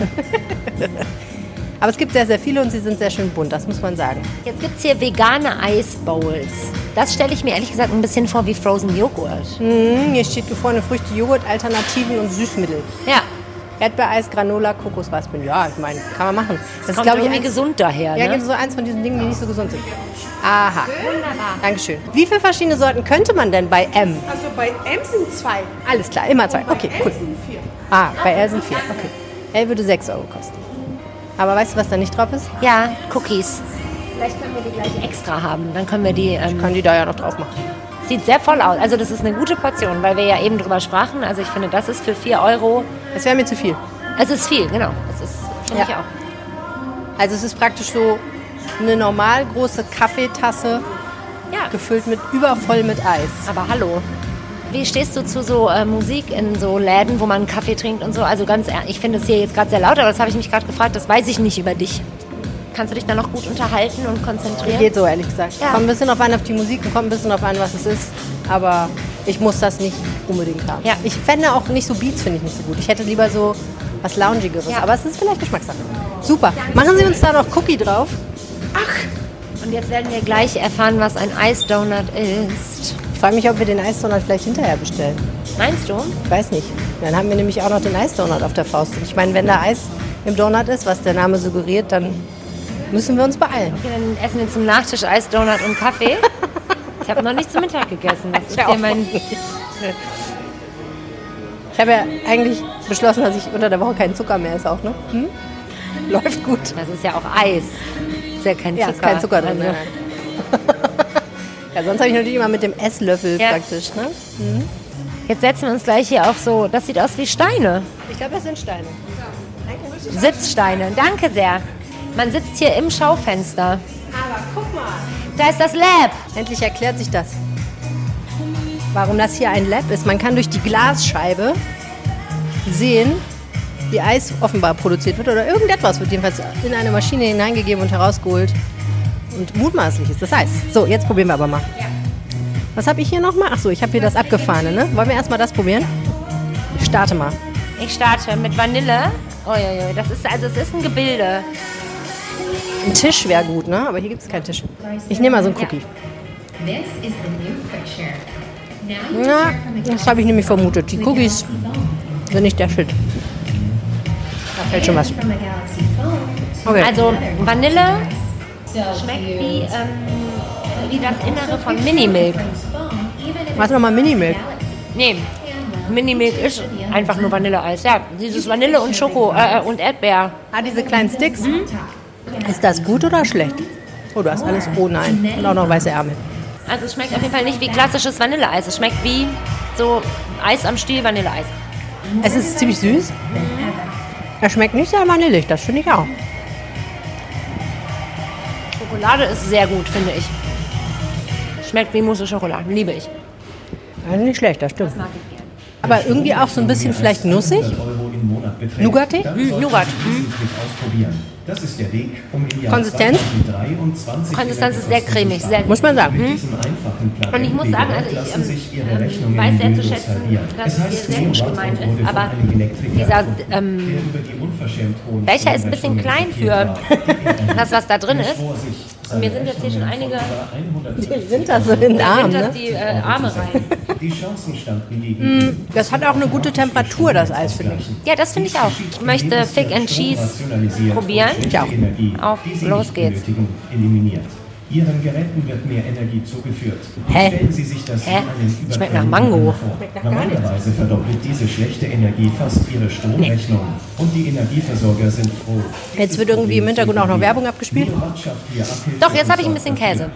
Aber es gibt sehr, sehr viele und sie sind sehr schön bunt, das muss man sagen. Jetzt gibt es hier vegane Eisbowls. Das stelle ich mir ehrlich gesagt ein bisschen vor wie Frozen Joghurt. Hm, hier steht gefrorene Früchte, Joghurt, Alternativen und Süßmittel. Ja, Erdbeereis, Granola, Kokosraspeln. Ja, ich meine, kann man machen. Das kommt glaube irgendwie gesund daher. Ja, ne? genau so eins von diesen Dingen, die nicht so gesund sind. Aha. Dankeschön. Wie viele verschiedene Sorten könnte man denn bei M? Also bei M sind zwei. Alles klar, immer zwei. Bei Okay, L cool. sind vier. Ah, bei L sind vier. Okay. L würde 6 Euro kosten. Aber weißt du, was da nicht drauf ist? Ja, Cookies. Vielleicht können wir die gleich extra haben. Dann können wir die. Ähm, Kann die da ja noch drauf machen. sieht sehr voll aus. Also, das ist eine gute Portion, weil wir ja eben drüber sprachen. Also, ich finde, das ist für 4 Euro. Das wäre mir zu viel. Es ist viel, genau. Es ist, finde Ja. ich auch. Also es ist praktisch so eine normal große Kaffeetasse Ja. gefüllt mit übervoll mit Eis. Aber hallo. Wie stehst du zu so äh, Musik in so Läden, wo man einen Kaffee trinkt und so? Also ganz ehrlich, ich finde es hier jetzt gerade sehr laut, aber das habe ich mich gerade gefragt, das weiß ich nicht über dich. Kannst du dich da noch gut unterhalten und konzentrieren? Geht so, ehrlich gesagt. Ja. Kommt ein bisschen auf an auf die Musik und kommt ein bisschen auf an, was es ist. Aber ich muss das nicht unbedingt haben. Ja. Ich fände auch nicht so Beats, finde ich nicht so gut. Ich hätte lieber so was Loungigeres. Ja. Aber es ist vielleicht Geschmackssache. Super. Machen Sie uns da noch Cookie drauf? Und jetzt werden wir gleich erfahren, was ein Eisdonut ist. Ich frage mich, ob wir den Eisdonut vielleicht hinterher bestellen. Meinst du? Ich weiß nicht. Dann haben wir nämlich auch noch den Eisdonut auf der Faust. Und ich meine, wenn da Eis im Donut ist, was der Name suggeriert, dann müssen wir uns beeilen. Okay, dann essen wir zum Nachtisch Eisdonut und Kaffee. Ich habe noch nicht zum Mittag gegessen. Das ist hier mein. Ich habe ja eigentlich beschlossen, dass ich unter der Woche keinen Zucker mehr esse auch, ne? Hm? Läuft gut. Das ist ja auch Eis. Ist ja kein Ja, Zucker. ist kein Zucker drin. Also. Ja, sonst habe ich natürlich immer mit dem Esslöffel Ja. praktisch, ne? Jetzt setzen wir uns gleich hier auf so. Das sieht aus wie Steine. Ich glaube, das sind Steine. Sitzsteine. Danke sehr. Man sitzt hier im Schaufenster. Aber guck mal. Da ist das Lab. Endlich erklärt sich das. Warum das hier ein Lab ist. Man kann durch die Glasscheibe sehen, wie Eis offenbar produziert wird oder irgendetwas wird jedenfalls in eine Maschine hineingegeben und herausgeholt. Und mutmaßlich ist das Eis. So, jetzt probieren wir aber mal. Was habe ich hier nochmal? Achso, ich habe hier das abgefahrene. Ne? Wollen wir erstmal das probieren? Ich starte mal. Ich starte mit Vanille. Uiuiui, das ist also es ist ein Gebilde. Ein Tisch wäre gut, ne? Aber hier gibt es keinen Tisch. Ich nehme mal so einen Cookie. Ja, das habe ich nämlich vermutet. Die Cookies sind nicht der Shit. Da fällt schon was. Okay. Also Vanille schmeckt wie, ähm, wie das Innere von Minimilk. Was nochmal Minimilk? Nee, Minimilk ist einfach nur Vanilleeis. Ja, dieses Vanille und Schoko äh, und Erdbeer. Ah, diese kleinen Sticks. Ist das gut oder schlecht? Oh, du hast alles. Oh nein. Und auch noch weiße Ärmel. Also es schmeckt auf jeden Fall nicht wie klassisches Vanilleeis. Es schmeckt wie so Eis am Stiel Vanilleeis. Es ist ziemlich süß. Es schmeckt nicht sehr vanillig, das finde ich auch. Schokolade ist sehr gut, finde ich. Schmeckt wie Mousse Schokolade, liebe ich. Also nicht schlecht, das stimmt. Aber irgendwie auch so ein bisschen vielleicht nussig. Mm, sollten Nougat. Ausprobieren. Das ist der Weg, um im Jahr Konsistenz? 2023 Konsistenz ist sehr cremig, sehr Muss man sagen. Plan Und ich muss sagen, also ich ähm, sich Ihre ähm, weiß sehr zu schätzen, dass Es hier sehr gut gemeint ist, aber dieser, ähm, Welcher ist ein bisschen klein für das, was da drin ist? Und seine mir sind jetzt hier schon einige, von über 150 Die sind da so in den Arm, ne? die äh, Arme rein. Die Chancen standen gegen ihm. Das hat auch eine gute Temperatur, das Eis, finde ich. Ja, das finde ich auch. Ich möchte Thick and Cheese probieren. Ich auch. Auf, los geht's. Ihren Geräten wird mehr Energie zugeführt. Hä? Stellen Sie sich das Hä? einen Schmeckt nach Mango. Normalerweise verdoppelt diese schlechte Energie fast Ihre Stromrechnung. Und die Energieversorger sind froh. Jetzt wird irgendwie im Hintergrund auch noch Werbung abgespielt. Doch, jetzt habe ich ein bisschen Käse.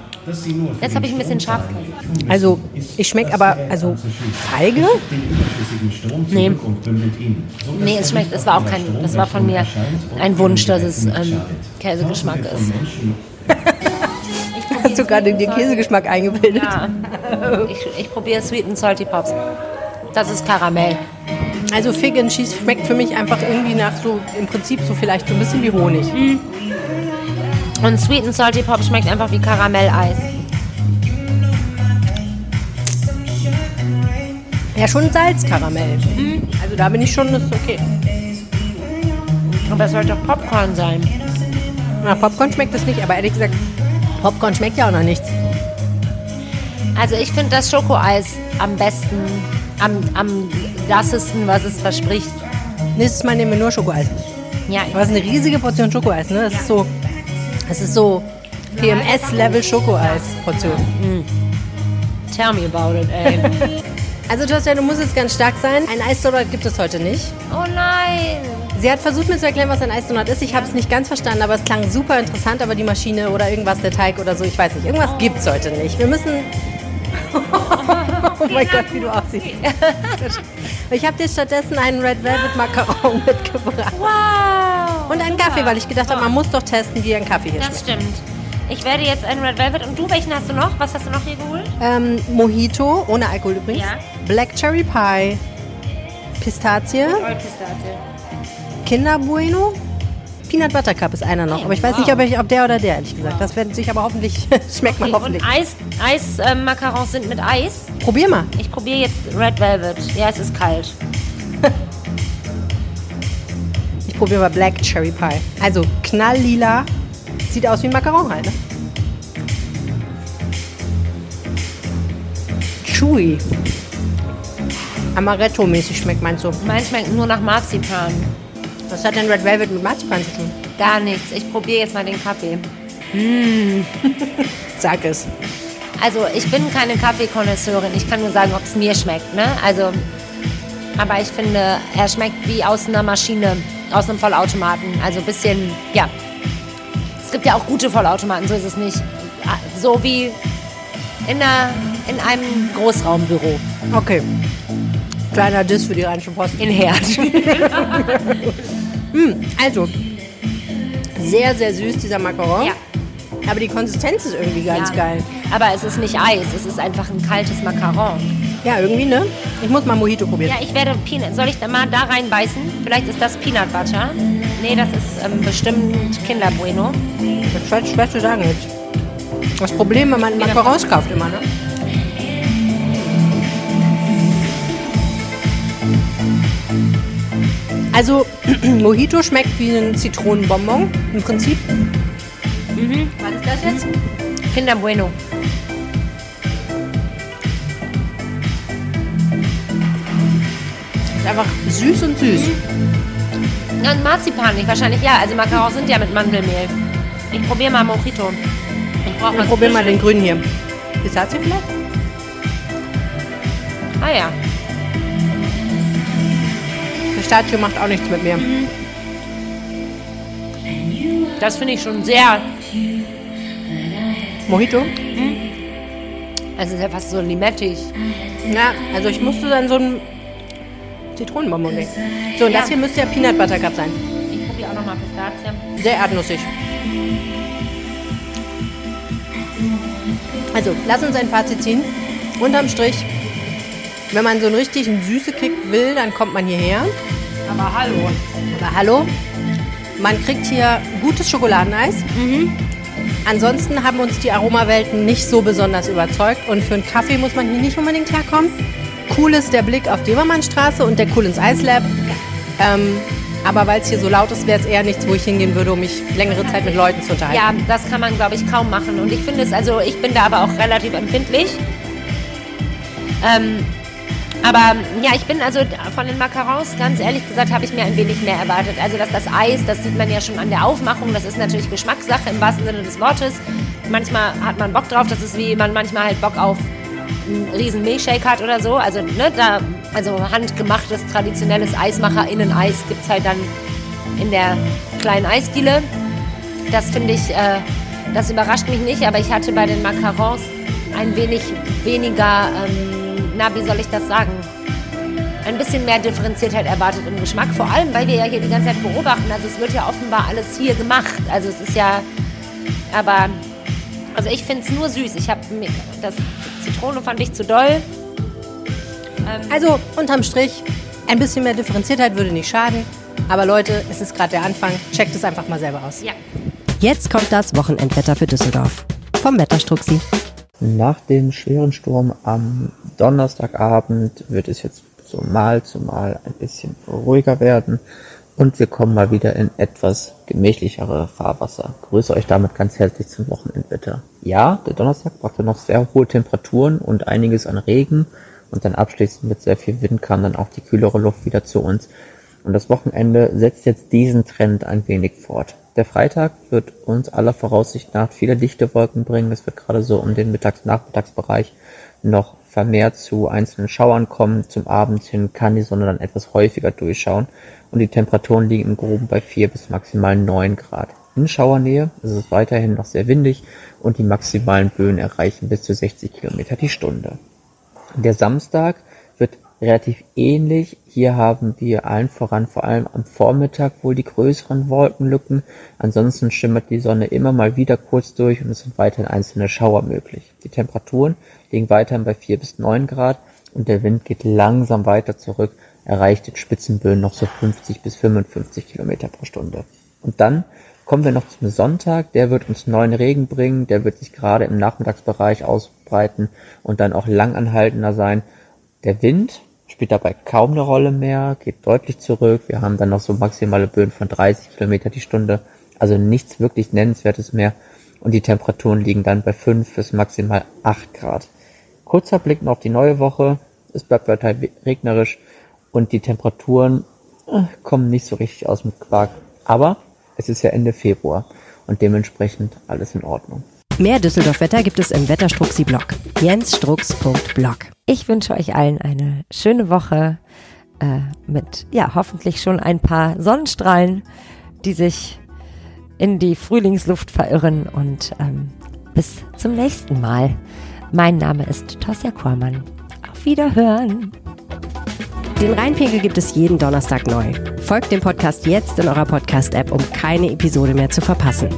Jetzt habe ich ein bisschen Schafskäse. Also, ich schmeck das aber- also. Feige? Den überschüssigen Strom Nee. zurück und bündelt ihn, sodass Nee, es schmeckt, es war auch kein, das war von mir ein Wunsch, dass es ähm. Käsegeschmack ist. Hast du gerade den Käsegeschmack eingebildet? Ja, ich, ich probiere Sweet and Salty Pops. Das ist Karamell. Also Fig and Cheese schmeckt für mich einfach irgendwie nach so, im Prinzip so vielleicht so ein bisschen wie Honig. Und Sweet and Salty Pops schmeckt einfach wie Karamelleis. Ja, schon Salzkaramell. Also da bin ich schon, das ist okay. Aber es sollte doch Popcorn sein. Na, Popcorn schmeckt es nicht, aber ehrlich gesagt, Popcorn schmeckt ja auch noch nichts. Also ich finde das Schokoeis am besten, am, am lassesten, was es verspricht. Nächstes Mal nehmen wir nur Schokoeis. Ja, Aber es ist eine riesige Portion Schokoeis, ne? Das ist so, das ist so PMS-Level Schokoeis-Portion. tell me about it, ey. Also Thorsten, du musst jetzt ganz stark sein. Ein Eisdonut gibt es heute nicht. oh nein. Sie hat versucht mir zu erklären, was ein Eisdonut ist. Ich habe es nicht ganz verstanden, aber es klang super interessant. Aber die Maschine oder irgendwas, der Teig oder so, ich weiß nicht. Irgendwas gibt's heute nicht. Wir müssen. oh mein Gott, wie du aussiehst. ich habe dir stattdessen einen Red Velvet Macaron mitgebracht. Wow! Und einen Kaffee, weil ich gedacht habe, man muss doch testen, wie ein Kaffee hier Das schmeckt. stimmt. Ich werde jetzt einen Red Velvet. Und du, welchen hast du noch? Was hast du noch hier geholt? Ähm, Mojito, ohne Alkohol übrigens. Ja. Black Cherry Pie. Pistazie. Pistazie. Kinder Bueno. Peanut Butter Cup ist einer noch. Hey, aber ich weiß wow. nicht, ob, ich, ob der oder der, ehrlich gesagt. Das wird sich aber hoffentlich, schmeckt man hoffentlich. Und Eis, Eis Macarons sind mit Eis. Probier mal. Ich probiere jetzt Red Velvet. Ja, es ist kalt. Ich probiere mal Black Cherry Pie. Also knalllila. Sieht aus wie ein Macaron halt, ne? Chewy. Amaretto-mäßig schmeckt meinst du. Meins schmeckt nur nach Marzipan. Was hat denn Red Velvet mit Marzipan zu tun? Gar nichts. Ich probiere jetzt mal den Kaffee. Sag es. Also ich bin keine Kaffeekonnoisseurin. Ich kann nur sagen, ob es mir schmeckt. Ne? Also, aber ich finde, er schmeckt wie aus einer Maschine, aus einem Vollautomaten. Also ein bisschen, ja. Es gibt ja auch gute Vollautomaten, so ist es nicht. So wie in, einer, in einem Großraumbüro Okay. Kleiner Diss für die Rheinische Post. in Herd. Also, sehr, sehr süß, dieser Macaron. Ja. Aber die Konsistenz ist irgendwie ganz Ja. geil. Aber es ist nicht Eis, es ist einfach ein kaltes Macaron. Ja, irgendwie, ne? Ich muss mal Mojito probieren. Ja, ich werde Peanut. Soll ich da mal da reinbeißen? Vielleicht ist das Peanut Butter. Nee, das ist ähm, bestimmt Kinder Bueno. Das ist schwer, schwer zu sagen jetzt. Das Problem, wenn man Macarons kauft immer, ne? Also, Mojito schmeckt wie ein Zitronenbonbon im Prinzip. Was ist das jetzt? Kinder Bueno. Ist einfach süß und süß. Ja, und Marzipan nicht, wahrscheinlich ja. Also Macarons sind ja mit Mandelmehl. Ich probiere mal Mojito. Ich brauche Wir was probieren mal den grünen hier. Pistazie vielleicht? Ah ja. Pistazio macht auch nichts mit mir. Das finde ich schon sehr. Mojito? Es ist ja fast so limettig. Ja, also ich musste dann so einen Zitronenbonbon nehmen. So, und Ja. das hier müsste ja Peanut Butter Cup sein. Ich probiere auch nochmal Pistazie. Sehr erdnussig. Also, lass uns ein Fazit ziehen. Unterm Strich, wenn man so einen richtigen süße Kick will, dann kommt man hierher. Aber hallo. Aber hallo, man kriegt hier gutes Schokoladeneis. Ansonsten haben uns die Aromawelten nicht so besonders überzeugt. Und für einen Kaffee muss man hier nicht unbedingt herkommen. Cool ist der Blick auf die Immermannstraße und der Cool ins Eislab. Ähm, aber weil es hier so laut ist, wäre es eher nichts, wo ich hingehen würde, um mich längere Zeit mit Leuten zu unterhalten. Ja, das kann man, glaube ich, kaum machen. Und ich finde es, also ich bin da aber auch relativ empfindlich. Ähm, aber ja, ich bin also von den Macarons, ganz ehrlich gesagt, habe ich mir ein wenig mehr erwartet. Also dass das Eis, das sieht man ja schon an der Aufmachung, das ist natürlich Geschmackssache im wahrsten Sinne des Wortes. Manchmal hat man Bock drauf, das ist wie man manchmal halt Bock auf einen riesen Milchshake hat oder so. Also, ne, da, also handgemachtes, traditionelles Eismacher-Innen-Eis gibt es halt dann in der kleinen Eisdiele. Das finde ich, äh, das überrascht mich nicht, aber ich hatte bei den Macarons ein wenig weniger, ähm, na, wie soll ich das sagen? Ein bisschen mehr Differenziertheit erwartet im Geschmack, vor allem, weil wir ja hier die ganze Zeit beobachten. Also es wird ja offenbar alles hier gemacht. Also es ist ja, aber, also ich finde es nur süß. Ich habe das Zitrone fand ich zu doll. Also unterm Strich, ein bisschen mehr Differenziertheit würde nicht schaden. Aber Leute, es ist gerade der Anfang. Checkt es einfach mal selber aus. Ja. Jetzt kommt das Wochenendwetter für Düsseldorf. Vom Wetterstruxi. Nach dem schweren Sturm am Donnerstagabend wird es jetzt so mal zu mal ein bisschen ruhiger werden und wir kommen mal wieder in etwas gemächlichere Fahrwasser. Grüße euch damit ganz herzlich zum Wochenendwetter. Ja, der Donnerstag brachte noch sehr hohe Temperaturen und einiges an Regen und dann abschließend mit sehr viel Wind kam dann auch die kühlere Luft wieder zu uns. Und das Wochenende setzt jetzt diesen Trend ein wenig fort. Der Freitag wird uns aller Voraussicht nach viele dichte Wolken bringen. Es wird gerade so um den Mittags-Nachmittagsbereich noch vermehrt zu einzelnen Schauern kommen. Zum Abend hin kann die Sonne dann etwas häufiger durchschauen und die Temperaturen liegen im Groben bei 4 bis maximal 9 Grad. In Schauernähe ist es weiterhin noch sehr windig und die maximalen Böen erreichen bis zu 60 Kilometer die Stunde. Der Samstag wird relativ ähnlich. Hier haben wir allen voran vor allem am Vormittag wohl die größeren Wolkenlücken. Ansonsten schimmert die Sonne immer mal wieder kurz durch und es sind weiterhin einzelne Schauer möglich. Die Temperaturen liegen weiterhin bei 4 bis 9 Grad und der Wind geht langsam weiter zurück, erreicht in Spitzenböen noch so 50 bis 55 Kilometer pro Stunde. Und dann kommen wir noch zum Sonntag. Der wird uns neuen Regen bringen. Der wird sich gerade im Nachmittagsbereich ausbreiten und dann auch langanhaltender sein. Der Wind spielt dabei kaum eine Rolle mehr, geht deutlich zurück. Wir haben dann noch so maximale Böen von 30 Kilometer die Stunde. Also nichts wirklich Nennenswertes mehr. Und die Temperaturen liegen dann bei 5 bis maximal 8 Grad. Kurzer Blick noch auf die neue Woche. Es bleibt weiter regnerisch und die Temperaturen äh, kommen nicht so richtig aus mit Quark. Aber es ist ja Ende Februar und dementsprechend alles in Ordnung. Mehr Düsseldorf-Wetter gibt es im Wetterstruxi-Blog. jensstrux.blog. Ich wünsche euch allen eine schöne Woche äh, mit, ja, hoffentlich schon ein paar Sonnenstrahlen, die sich in die Frühlingsluft verirren und ähm, bis zum nächsten Mal. Mein Name ist Tosja Kormann. Auf Wiederhören. Den Rheinpegel gibt es jeden Donnerstag neu. Folgt dem Podcast jetzt in eurer Podcast-App, um keine Episode mehr zu verpassen.